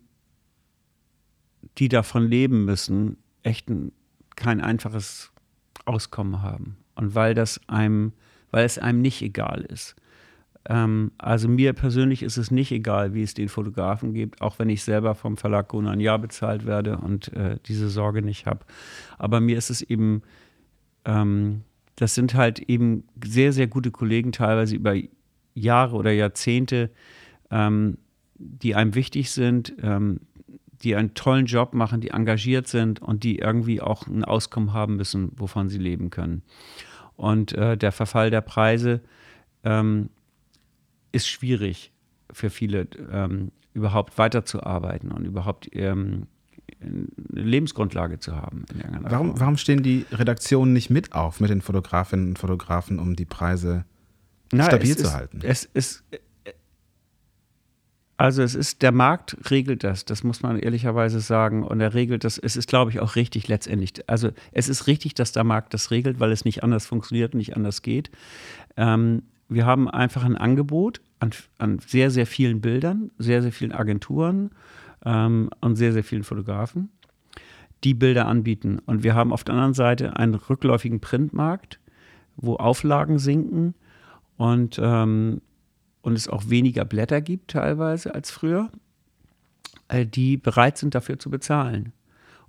die davon leben müssen, echt ein, kein einfaches Auskommen haben. Und weil das einem, weil es einem nicht egal ist. Ähm, also mir persönlich ist es nicht egal, wie es den Fotografen gibt, auch wenn ich selber vom Verlag Gona ein Jahr bezahlt werde und äh, diese Sorge nicht habe. Aber mir ist es eben ähm, das sind halt eben sehr, sehr gute Kollegen, teilweise über Jahre oder Jahrzehnte, ähm, die einem wichtig sind, ähm, die einen tollen Job machen, die engagiert sind und die irgendwie auch ein Auskommen haben müssen, wovon sie leben können. Und äh, der Verfall der Preise ähm, ist schwierig für viele, ähm, überhaupt weiterzuarbeiten und überhaupt ähm, eine Lebensgrundlage zu haben. warum, warum stehen die Redaktionen nicht mit auf mit den Fotografinnen und Fotografen, um die Preise Na, stabil zu ist, halten? Es ist, also es ist, der Markt regelt das, das muss man ehrlicherweise sagen. Und er regelt das, es ist, glaube ich, auch richtig letztendlich. Also es ist richtig, dass der Markt das regelt, weil es nicht anders funktioniert und nicht anders geht. Ähm, wir haben einfach ein Angebot an, an sehr, sehr vielen Bildern, sehr, sehr vielen Agenturen ähm, und sehr, sehr vielen Fotografen, die Bilder anbieten. Und wir haben auf der anderen Seite einen rückläufigen Printmarkt, wo Auflagen sinken und, ähm, und es auch weniger Blätter gibt teilweise als früher, äh, die bereit sind dafür zu bezahlen.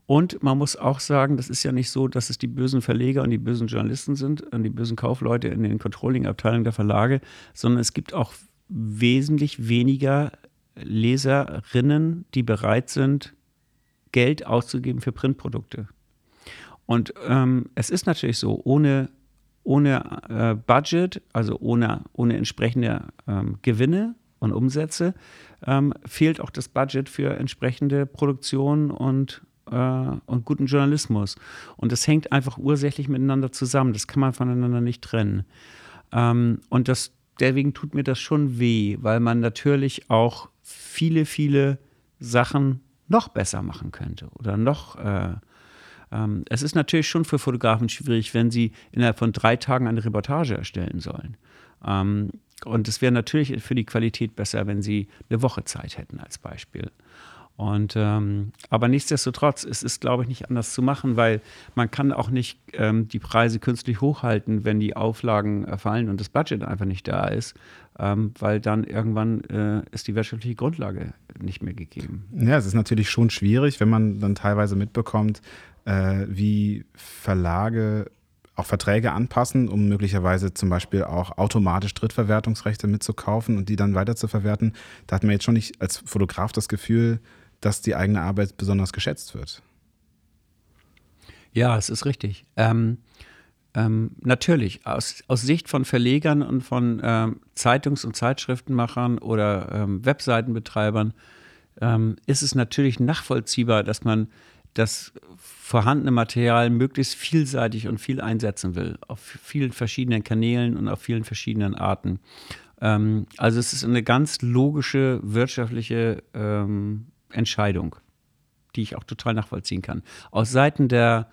Und man muss auch sagen, das ist ja nicht so, dass es die bösen Verleger und die bösen Journalisten sind und die bösen Kaufleute in den Controlling-Abteilungen der Verlage, sondern es gibt auch wesentlich weniger Leserinnen, die bereit sind, Geld auszugeben für Printprodukte. Und ähm, es ist natürlich so, ohne, ohne äh, Budget, also ohne, ohne entsprechende ähm, Gewinne und Umsätze, ähm, fehlt auch das Budget für entsprechende Produktion und, äh, und guten Journalismus. Und das hängt einfach ursächlich miteinander zusammen. Das kann man voneinander nicht trennen. Ähm, und das, deswegen tut mir das schon weh, weil man natürlich auch viele, viele Sachen noch besser machen könnte oder noch. Äh, ähm, es ist natürlich schon für Fotografen schwierig, wenn sie innerhalb von drei Tagen eine Reportage erstellen sollen. Ähm, und es wäre natürlich für die Qualität besser, wenn sie eine Woche Zeit hätten, als Beispiel. Und ähm, aber nichtsdestotrotz, es ist, glaube ich, nicht anders zu machen, weil man kann auch nicht ähm, die Preise künstlich hochhalten, wenn die Auflagen äh, fallen und das Budget einfach nicht da ist, ähm, weil dann irgendwann äh, ist die wirtschaftliche Grundlage nicht mehr gegeben. Ja, es ist natürlich schon schwierig, wenn man dann teilweise mitbekommt, äh, wie Verlage auch Verträge anpassen, um möglicherweise zum Beispiel auch automatisch Drittverwertungsrechte mitzukaufen und die dann weiterzuverwerten. Da hat man jetzt schon nicht als Fotograf das Gefühl, dass die eigene Arbeit besonders geschätzt wird. Ja, es ist richtig. Ähm, ähm, natürlich, aus, aus, Sicht von Verlegern und von ähm, Zeitungs- und Zeitschriftenmachern oder ähm, Webseitenbetreibern ähm, ist es natürlich nachvollziehbar, dass man das vorhandene Material möglichst vielseitig und viel einsetzen will, auf vielen verschiedenen Kanälen und auf vielen verschiedenen Arten. Ähm, also es ist eine ganz logische wirtschaftliche ähm, Entscheidung, die ich auch total nachvollziehen kann. Aus Seiten der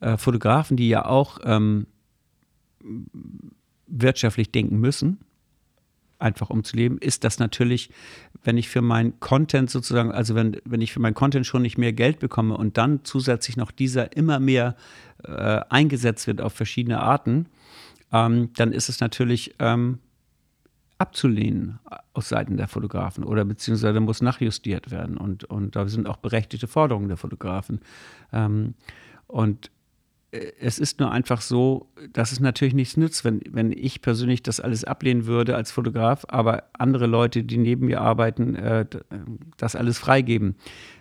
äh, Fotografen, die ja auch ähm, wirtschaftlich denken müssen, einfach um zu leben, ist das natürlich, wenn ich für mein Content sozusagen, also wenn, wenn ich für mein Content schon nicht mehr Geld bekomme und dann zusätzlich noch dieser immer mehr äh, eingesetzt wird auf verschiedene Arten, ähm, dann ist es natürlich ähm, abzulehnen aus Seiten der Fotografen oder beziehungsweise muss nachjustiert werden und, und da sind auch berechtigte Forderungen der Fotografen. Ähm, und äh, es ist nur einfach so, dass es natürlich nichts nützt, wenn, wenn ich persönlich das alles ablehnen würde als Fotograf, aber andere Leute, die neben mir arbeiten, äh, das alles freigeben,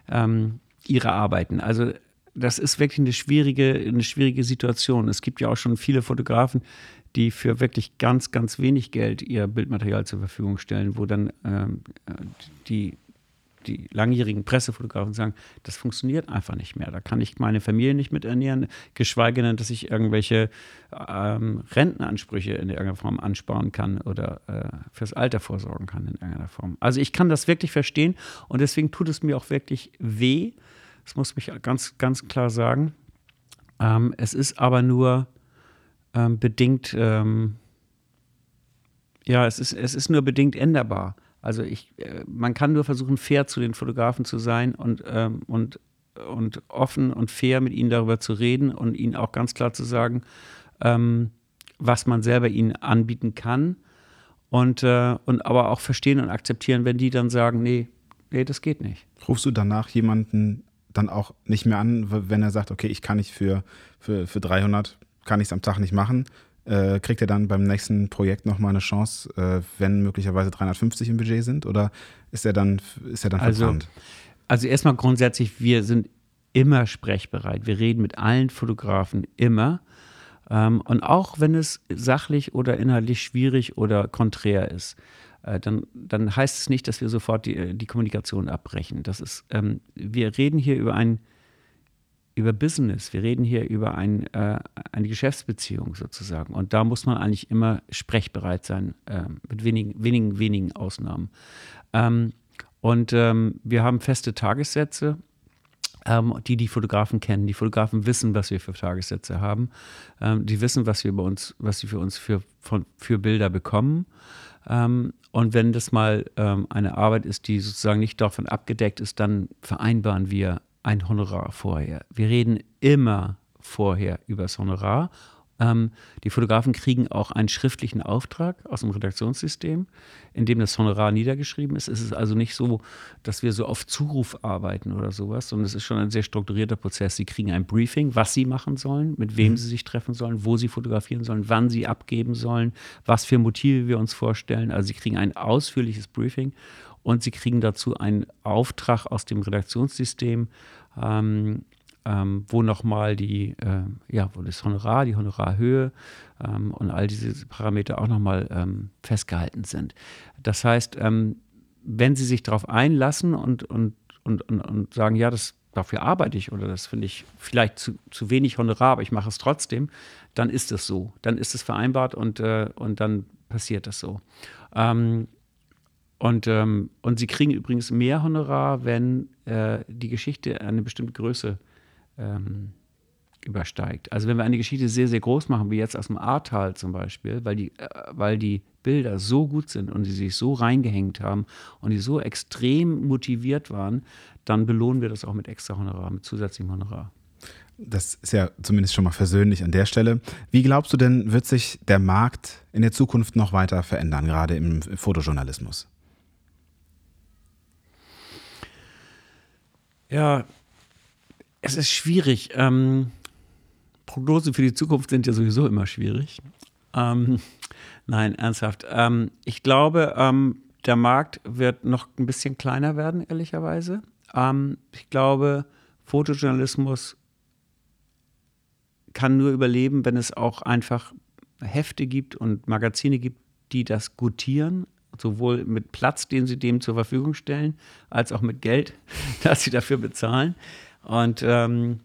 ähm, ihre Arbeiten. Also das ist wirklich eine schwierige, eine schwierige Situation. Es gibt ja auch schon viele Fotografen, die für wirklich ganz, ganz wenig Geld ihr Bildmaterial zur Verfügung stellen, wo dann ähm, die, die langjährigen Pressefotografen sagen, das funktioniert einfach nicht mehr. Da kann ich meine Familie nicht mit ernähren, geschweige denn, dass ich irgendwelche ähm, Rentenansprüche in irgendeiner Form ansparen kann oder äh, fürs Alter vorsorgen kann in irgendeiner Form. Also ich kann das wirklich verstehen und deswegen tut es mir auch wirklich weh. Das muss ich ganz, ganz klar sagen. Ähm, es ist aber nur ähm, bedingt, ähm, ja, es ist, es ist nur bedingt änderbar. Also ich, äh, man kann nur versuchen, fair zu den Fotografen zu sein und, ähm, und, und offen und fair mit ihnen darüber zu reden und ihnen auch ganz klar zu sagen, ähm, was man selber ihnen anbieten kann. Und, äh, und aber auch verstehen und akzeptieren, wenn die dann sagen, nee, nee, das geht nicht. Rufst du danach jemanden dann auch nicht mehr an, wenn er sagt, okay, ich kann nicht für, für, für 300 kann ich es am Tag nicht machen, äh, kriegt er dann beim nächsten Projekt nochmal eine Chance, äh, wenn möglicherweise 350 im Budget sind? Oder ist er dann, ist er dann also, verbrannt? Also erstmal grundsätzlich, wir sind immer sprechbereit. Wir reden mit allen Fotografen immer. Ähm, und auch wenn es sachlich oder inhaltlich schwierig oder konträr ist, äh, dann, dann heißt es nicht, dass wir sofort die, die Kommunikation abbrechen. Das ist, ähm, wir reden hier über ein über Business, wir reden hier über ein, äh, eine Geschäftsbeziehung sozusagen. Und da muss man eigentlich immer sprechbereit sein, äh, mit wenigen, wenigen, wenigen Ausnahmen. Ähm, und ähm, wir haben feste Tagessätze, ähm, die die Fotografen kennen. Die Fotografen wissen, was wir für Tagessätze haben. Ähm, die wissen, was wir bei uns, was sie für uns für, von, für Bilder bekommen. Ähm, und wenn das mal ähm, eine Arbeit ist, die sozusagen nicht davon abgedeckt ist, dann vereinbaren wir ein Honorar vorher. Wir reden immer vorher über das Honorar. Ähm, die Fotografen kriegen auch einen schriftlichen Auftrag aus dem Redaktionssystem, in dem das Honorar niedergeschrieben ist. Es ist also nicht so, dass wir so auf Zuruf arbeiten oder sowas, sondern es ist schon ein sehr strukturierter Prozess. Sie kriegen ein Briefing, was sie machen sollen, mit wem mhm. sie sich treffen sollen, wo sie fotografieren sollen, wann sie abgeben sollen, was für Motive wir uns vorstellen. Also sie kriegen ein ausführliches Briefing und sie kriegen dazu einen Auftrag aus dem Redaktionssystem, ähm, ähm, wo nochmal die, äh, ja, wo das Honorar, die Honorarhöhe ähm, und all diese Parameter auch nochmal ähm, festgehalten sind. Das heißt, ähm, wenn Sie sich darauf einlassen und, und, und, und, und sagen, ja, das, dafür arbeite ich oder das finde ich vielleicht zu, zu wenig Honorar, aber ich mache es trotzdem, dann ist es so. Dann ist es vereinbart und, äh, und dann passiert das so. Ähm, und, ähm, und sie kriegen übrigens mehr Honorar, wenn äh, die Geschichte eine bestimmte Größe ähm, übersteigt. Also wenn wir eine Geschichte sehr, sehr groß machen, wie jetzt aus dem Ahrtal zum Beispiel, weil die, äh, weil die Bilder so gut sind und die sich so reingehängt haben und die so extrem motiviert waren, dann belohnen wir das auch mit extra Honorar, mit zusätzlichem Honorar. Das ist ja zumindest schon mal versöhnlich an der Stelle. Wie glaubst du denn, wird sich der Markt in der Zukunft noch weiter verändern, gerade im Fotojournalismus? Ja, es ist schwierig. Ähm, Prognosen für die Zukunft sind ja sowieso immer schwierig. Ähm, nein, ernsthaft. Ähm, ich glaube, ähm, der Markt wird noch ein bisschen kleiner werden, ehrlicherweise. Ähm, ich glaube, Fotojournalismus kann nur überleben, wenn es auch einfach Hefte gibt und Magazine gibt, die das gutieren, sowohl mit Platz, den sie dem zur Verfügung stellen, als auch mit Geld, das sie dafür bezahlen. Und, ähm,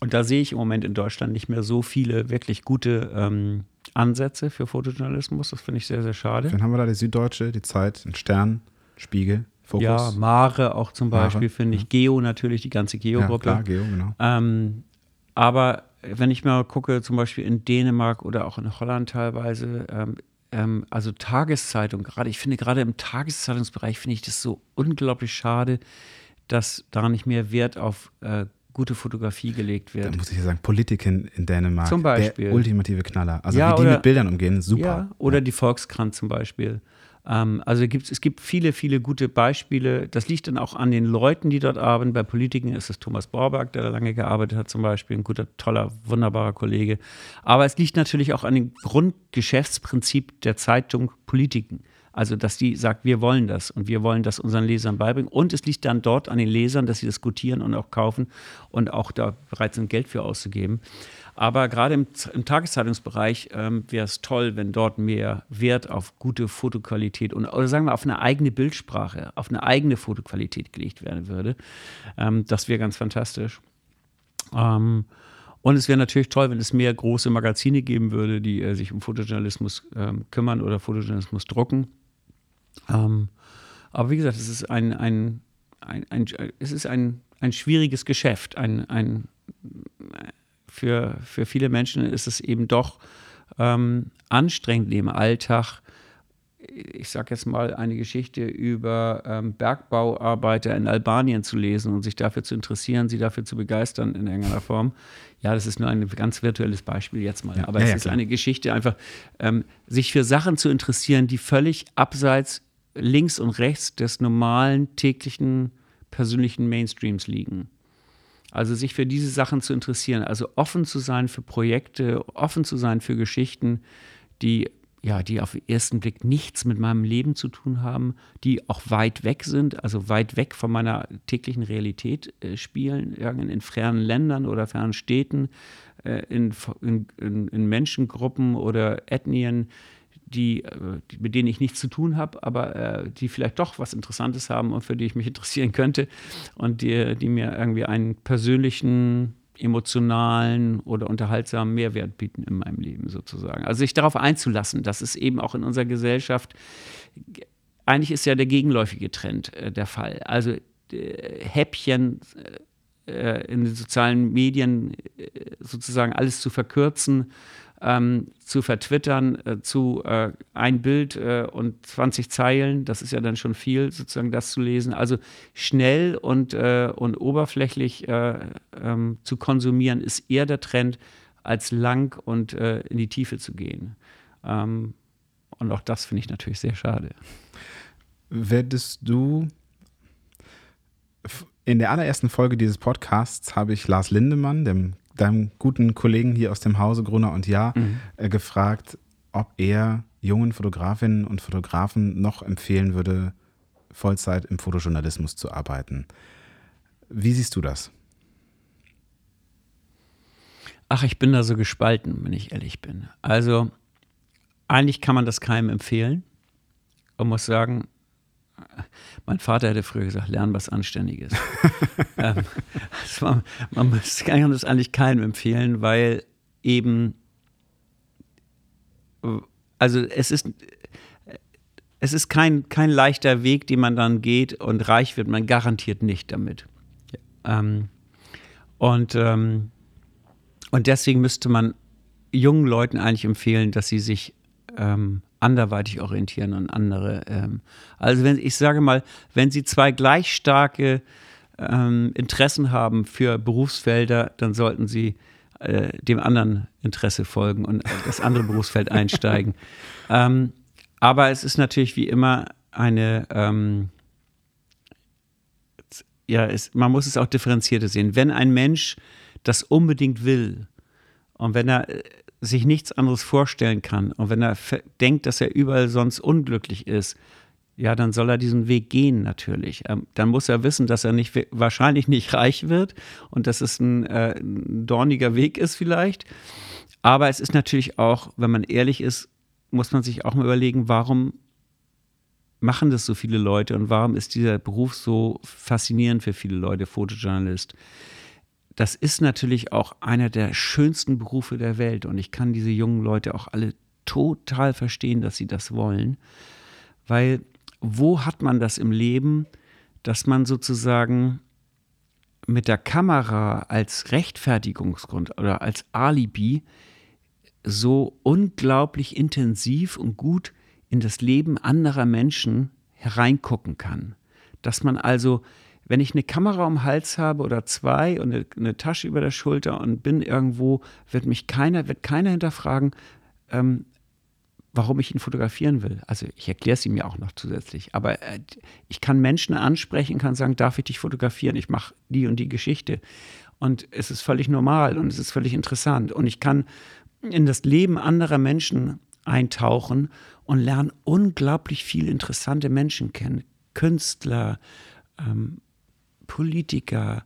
und da sehe ich im Moment in Deutschland nicht mehr so viele wirklich gute ähm, Ansätze für Fotojournalismus. Das finde ich sehr, sehr schade. Dann haben wir da die Süddeutsche, die Zeit, den Stern, Spiegel. Fokus. Ja, Mare auch zum Beispiel, finde ich. Ja. Geo natürlich, die ganze Geo-Gruppe. Ja, klar, Geo, genau. Ähm, aber wenn ich mal gucke, zum Beispiel in Dänemark oder auch in Holland teilweise, ähm, ähm, also Tageszeitung, gerade, ich finde gerade im Tageszeitungsbereich finde ich das so unglaublich schade, dass da nicht mehr Wert auf äh, gute Fotografie gelegt wird. Da muss ich ja sagen, Politiken in Dänemark. Zum Beispiel. Der ultimative Knaller. Also ja, wie die oder, mit Bildern umgehen, super. Ja, oder ja. die Volkskrant zum Beispiel. Ähm, also gibt, es gibt viele, viele gute Beispiele. Das liegt dann auch an den Leuten, die dort arbeiten. Bei Politikern ist es Thomas Borberg, der da lange gearbeitet hat, zum Beispiel. Ein guter, toller, wunderbarer Kollege. Aber es liegt natürlich auch an dem Grundgeschäftsprinzip der Zeitung Politiken. Also, dass die sagt, wir wollen das und wir wollen das unseren Lesern beibringen. Und es liegt dann dort an den Lesern, dass sie das gutieren und auch kaufen und auch da bereit sind, Geld für auszugeben. Aber gerade im, im Tageszeitungsbereich ähm, wäre es toll, wenn dort mehr Wert auf gute Fotoqualität und oder sagen wir auf eine eigene Bildsprache, auf eine eigene Fotoqualität gelegt werden würde. Ähm, das wäre ganz fantastisch. Ähm, und es wäre natürlich toll, wenn es mehr große Magazine geben würde, die äh, sich um Fotojournalismus ähm, kümmern oder Fotojournalismus drucken. Ähm, aber wie gesagt, es ist ein, ein, ein, ein, es ist ein, ein schwieriges Geschäft. Ein, ein, für, für viele Menschen ist es eben doch ähm, anstrengend im Alltag. Ich sage jetzt mal eine Geschichte über ähm, Bergbauarbeiter in Albanien zu lesen und sich dafür zu interessieren, sie dafür zu begeistern in irgendeiner Form. Ja, das ist nur ein ganz virtuelles Beispiel jetzt mal. Ja, Aber ja, es ja, ist klar. eine Geschichte, einfach ähm, sich für Sachen zu interessieren, die völlig abseits links und rechts des normalen täglichen persönlichen Mainstreams liegen. Also sich für diese Sachen zu interessieren, also offen zu sein für Projekte, offen zu sein für Geschichten, die ja, die auf den ersten Blick nichts mit meinem Leben zu tun haben, die auch weit weg sind, also weit weg von meiner täglichen Realität äh, spielen, in fernen Ländern oder fernen Städten, äh, in, in, in, Menschengruppen oder Ethnien, die, äh, die, mit denen ich nichts zu tun habe, aber äh, die vielleicht doch was Interessantes haben und für die ich mich interessieren könnte und die, die mir irgendwie einen persönlichen, emotionalen oder unterhaltsamen Mehrwert bieten in meinem Leben sozusagen. Also sich darauf einzulassen, das ist eben auch in unserer Gesellschaft, eigentlich ist ja der gegenläufige Trend äh, der Fall. Also äh, Häppchen äh, in den sozialen Medien äh, sozusagen alles zu verkürzen ähm, zu vertwittern äh, zu äh, ein Bild äh, und 20 Zeilen, das ist ja dann schon viel, sozusagen das zu lesen. Also schnell und, äh, und oberflächlich äh, ähm, zu konsumieren, ist eher der Trend, als lang und äh, in die Tiefe zu gehen. Ähm, und auch das finde ich natürlich sehr schade. Werdest du in der allerersten Folge dieses Podcasts habe ich Lars Lindemann, dem deinem guten Kollegen hier aus dem Hause Brunner und Ja mhm. äh, gefragt, ob er jungen Fotografinnen und Fotografen noch empfehlen würde, Vollzeit im Fotojournalismus zu arbeiten. Wie siehst du das? Ach, ich bin da so gespalten, wenn ich ehrlich bin. Also, eigentlich kann man das keinem empfehlen und muss sagen, mein Vater hätte früher gesagt, lernen was Anständiges. ähm, war, man kann das eigentlich keinem empfehlen, weil eben, also es ist, es ist kein, kein leichter Weg, den man dann geht und reich wird man garantiert nicht damit. Ähm, und, ähm, und deswegen müsste man jungen Leuten eigentlich empfehlen, dass sie sich ähm, anderweitig orientieren und andere. Ähm, also wenn ich sage mal, wenn Sie zwei gleich starke ähm, Interessen haben für Berufsfelder, dann sollten Sie äh, dem anderen Interesse folgen und das andere Berufsfeld einsteigen. Ähm, aber es ist natürlich wie immer eine, ähm, ja, es, man muss es auch differenzierter sehen. Wenn ein Mensch das unbedingt will und wenn er äh, sich nichts anderes vorstellen kann und wenn er denkt, dass er überall sonst unglücklich ist, ja, dann soll er diesen Weg gehen natürlich. Ähm, dann muss er wissen, dass er nicht, wahrscheinlich nicht reich wird und dass es ein, äh, ein dorniger Weg ist vielleicht. Aber es ist natürlich auch, wenn man ehrlich ist, muss man sich auch mal überlegen, warum machen das so viele Leute und warum ist dieser Beruf so faszinierend für viele Leute, Fotojournalist? Das ist natürlich auch einer der schönsten Berufe der Welt und ich kann diese jungen Leute auch alle total verstehen, dass sie das wollen, weil wo hat man das im Leben, dass man sozusagen mit der Kamera als Rechtfertigungsgrund oder als Alibi so unglaublich intensiv und gut in das Leben anderer Menschen hereingucken kann. Dass man also, wenn ich eine Kamera um den Hals habe oder zwei und eine, eine Tasche über der Schulter und bin irgendwo, wird mich keiner, wird keiner hinterfragen, ähm, warum ich ihn fotografieren will. Also ich erkläre es ihm ja auch noch zusätzlich. Aber äh, ich kann Menschen ansprechen, kann sagen, darf ich dich fotografieren? Ich mache die und die Geschichte. Und es ist völlig normal und es ist völlig interessant. Und ich kann in das Leben anderer Menschen eintauchen und lerne unglaublich viele interessante Menschen kennen. Künstler, ähm, Politiker,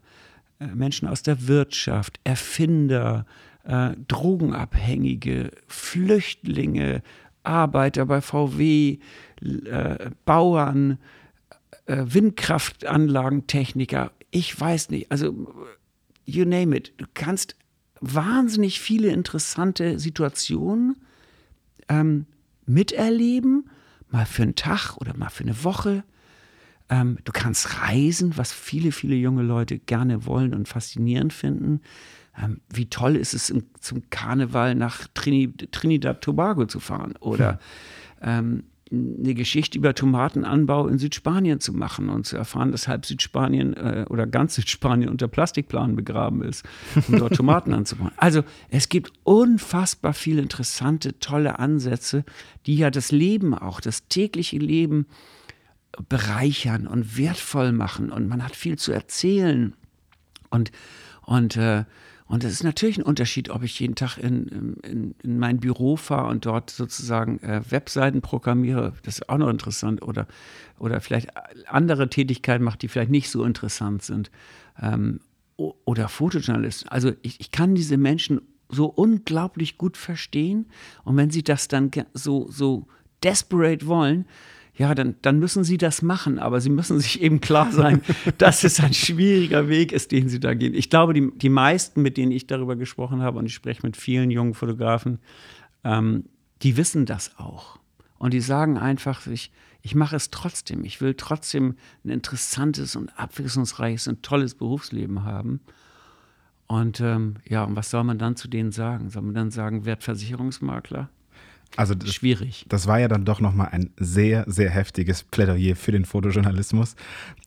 äh, Menschen aus der Wirtschaft, Erfinder, äh, Drogenabhängige, Flüchtlinge, Arbeiter bei VW, äh, Bauern, äh, Windkraftanlagentechniker, ich weiß nicht, also you name it. Du kannst wahnsinnig viele interessante Situationen ähm, miterleben, mal für einen Tag oder mal für eine Woche. Ähm, du kannst reisen, was viele, viele junge Leute gerne wollen und faszinierend finden. Ähm, wie toll ist es, im, zum Karneval nach Trini, Trinidad Tobago zu fahren oder ähm, eine Geschichte über Tomatenanbau in Südspanien zu machen und zu erfahren, dass halb Südspanien äh, oder ganz Südspanien unter Plastikplanen begraben ist, um dort Tomaten anzubauen. Also es gibt unfassbar viele interessante, tolle Ansätze, die ja das Leben auch, das tägliche Leben bereichern und wertvoll machen und man hat viel zu erzählen und und äh, und es ist natürlich ein Unterschied, ob ich jeden Tag in, in, in mein Büro fahre und dort sozusagen äh, Webseiten programmiere. Das ist auch noch interessant. Oder, oder vielleicht andere Tätigkeiten mache, die vielleicht nicht so interessant sind. Ähm, oder Fotojournalisten. Also ich, ich kann diese Menschen so unglaublich gut verstehen. Und wenn sie das dann so, so desperate wollen, ja, dann, dann müssen sie das machen, aber sie müssen sich eben klar sein, dass es ein schwieriger Weg ist, den sie da gehen. Ich glaube, die, die meisten, mit denen ich darüber gesprochen habe, und ich spreche mit vielen jungen Fotografen, ähm, die wissen das auch. Und die sagen einfach, ich, ich mache es trotzdem. Ich will trotzdem ein interessantes und abwechslungsreiches und tolles Berufsleben haben. Und ähm, ja, und was soll man dann zu denen sagen? Soll man dann sagen, Wertversicherungsmakler? Also das, schwierig. Das war ja dann doch nochmal ein sehr, sehr heftiges Plädoyer für den Fotojournalismus.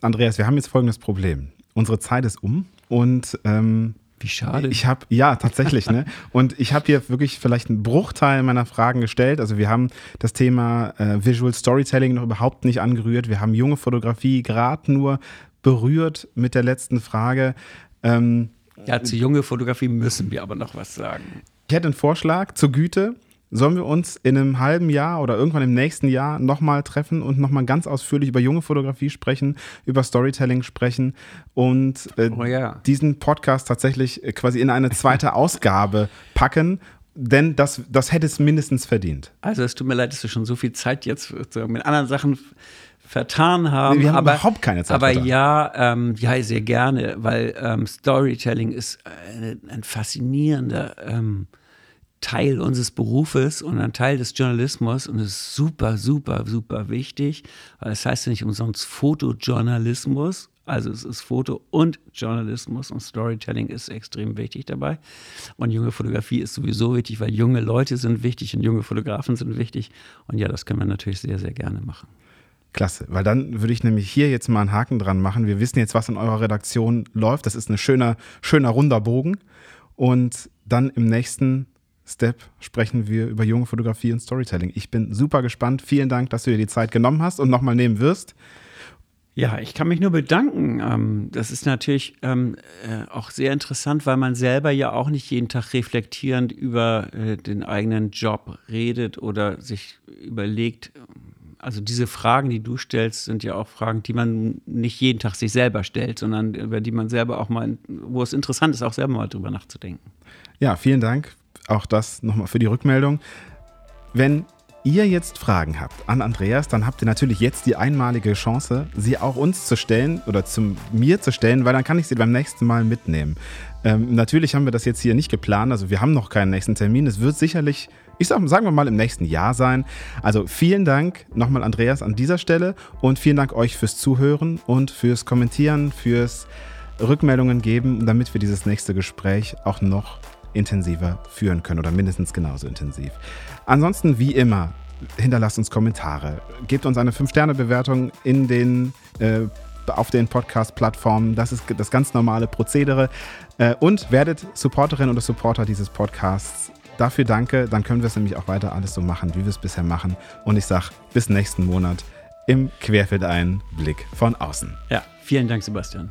Andreas, wir haben jetzt folgendes Problem. Unsere Zeit ist um und ähm, wie schade. Ich habe, ja, tatsächlich, ne? Und ich habe hier wirklich vielleicht einen Bruchteil meiner Fragen gestellt. Also wir haben das Thema äh, Visual Storytelling noch überhaupt nicht angerührt. Wir haben junge Fotografie gerade nur berührt mit der letzten Frage. Ähm, ja, zu junge Fotografie müssen wir aber noch was sagen. Ich hätte einen Vorschlag zur Güte. Sollen wir uns in einem halben Jahr oder irgendwann im nächsten Jahr nochmal treffen und nochmal ganz ausführlich über junge Fotografie sprechen, über Storytelling sprechen und äh, oh ja. diesen Podcast tatsächlich äh, quasi in eine zweite Ausgabe packen? Denn das, das hätte es mindestens verdient. Also es tut mir leid, dass wir schon so viel Zeit jetzt mit anderen Sachen vertan haben. Wir haben aber, überhaupt keine Zeit. Aber ja, ähm, ja, sehr gerne, weil ähm, Storytelling ist ein, ein faszinierender ähm, Teil unseres Berufes und ein Teil des Journalismus und ist super, super, super wichtig, weil das heißt ja nicht umsonst Fotojournalismus, Also es ist Foto und Journalismus und Storytelling ist extrem wichtig dabei. Und junge Fotografie ist sowieso wichtig, weil junge Leute sind wichtig und junge Fotografen sind wichtig. Und ja, das können wir natürlich sehr, sehr gerne machen. Klasse, weil dann würde ich nämlich hier jetzt mal einen Haken dran machen. Wir wissen jetzt, was in eurer Redaktion läuft. Das ist ein schöner, schöner runder Bogen. Und dann im nächsten Step sprechen wir über junge Fotografie und Storytelling. Ich bin super gespannt. Vielen Dank, dass du dir die Zeit genommen hast und nochmal nehmen wirst. Ja, ich kann mich nur bedanken. Ähm, das ist natürlich ähm, äh, auch sehr interessant, weil man selber ja auch nicht jeden Tag reflektierend über äh, den eigenen Job redet oder sich überlegt, also diese Fragen, die du stellst, sind ja auch Fragen, die man nicht jeden Tag sich selber stellt, sondern über die man selber auch mal, wo es interessant ist, auch selber mal drüber nachzudenken. Ja, vielen Dank. Auch das nochmal für die Rückmeldung. Wenn ihr jetzt Fragen habt an Andreas, dann habt ihr natürlich jetzt die einmalige Chance, sie auch uns zu stellen oder zu mir zu stellen, weil dann kann ich sie beim nächsten Mal mitnehmen. Ähm, natürlich haben wir das jetzt hier nicht geplant, also wir haben noch keinen nächsten Termin. Es wird sicherlich, ich sag, sagen wir mal, im nächsten Jahr sein. Also vielen Dank nochmal Andreas an dieser Stelle und vielen Dank euch fürs Zuhören und fürs Kommentieren, fürs Rückmeldungen geben, damit wir dieses nächste Gespräch auch noch intensiver führen können oder mindestens genauso intensiv. Ansonsten, wie immer, hinterlasst uns Kommentare, gebt uns eine 5-Sterne-Bewertung in den äh, auf den Podcast-Plattformen. Das ist das ganz normale Prozedere. Äh, und werdet Supporterin oder Supporter dieses Podcasts. Dafür danke. Dann können wir es nämlich auch weiter alles so machen, wie wir es bisher machen. Und ich sage bis nächsten Monat im Querfeld ein Blick von außen. Ja, vielen Dank, Sebastian.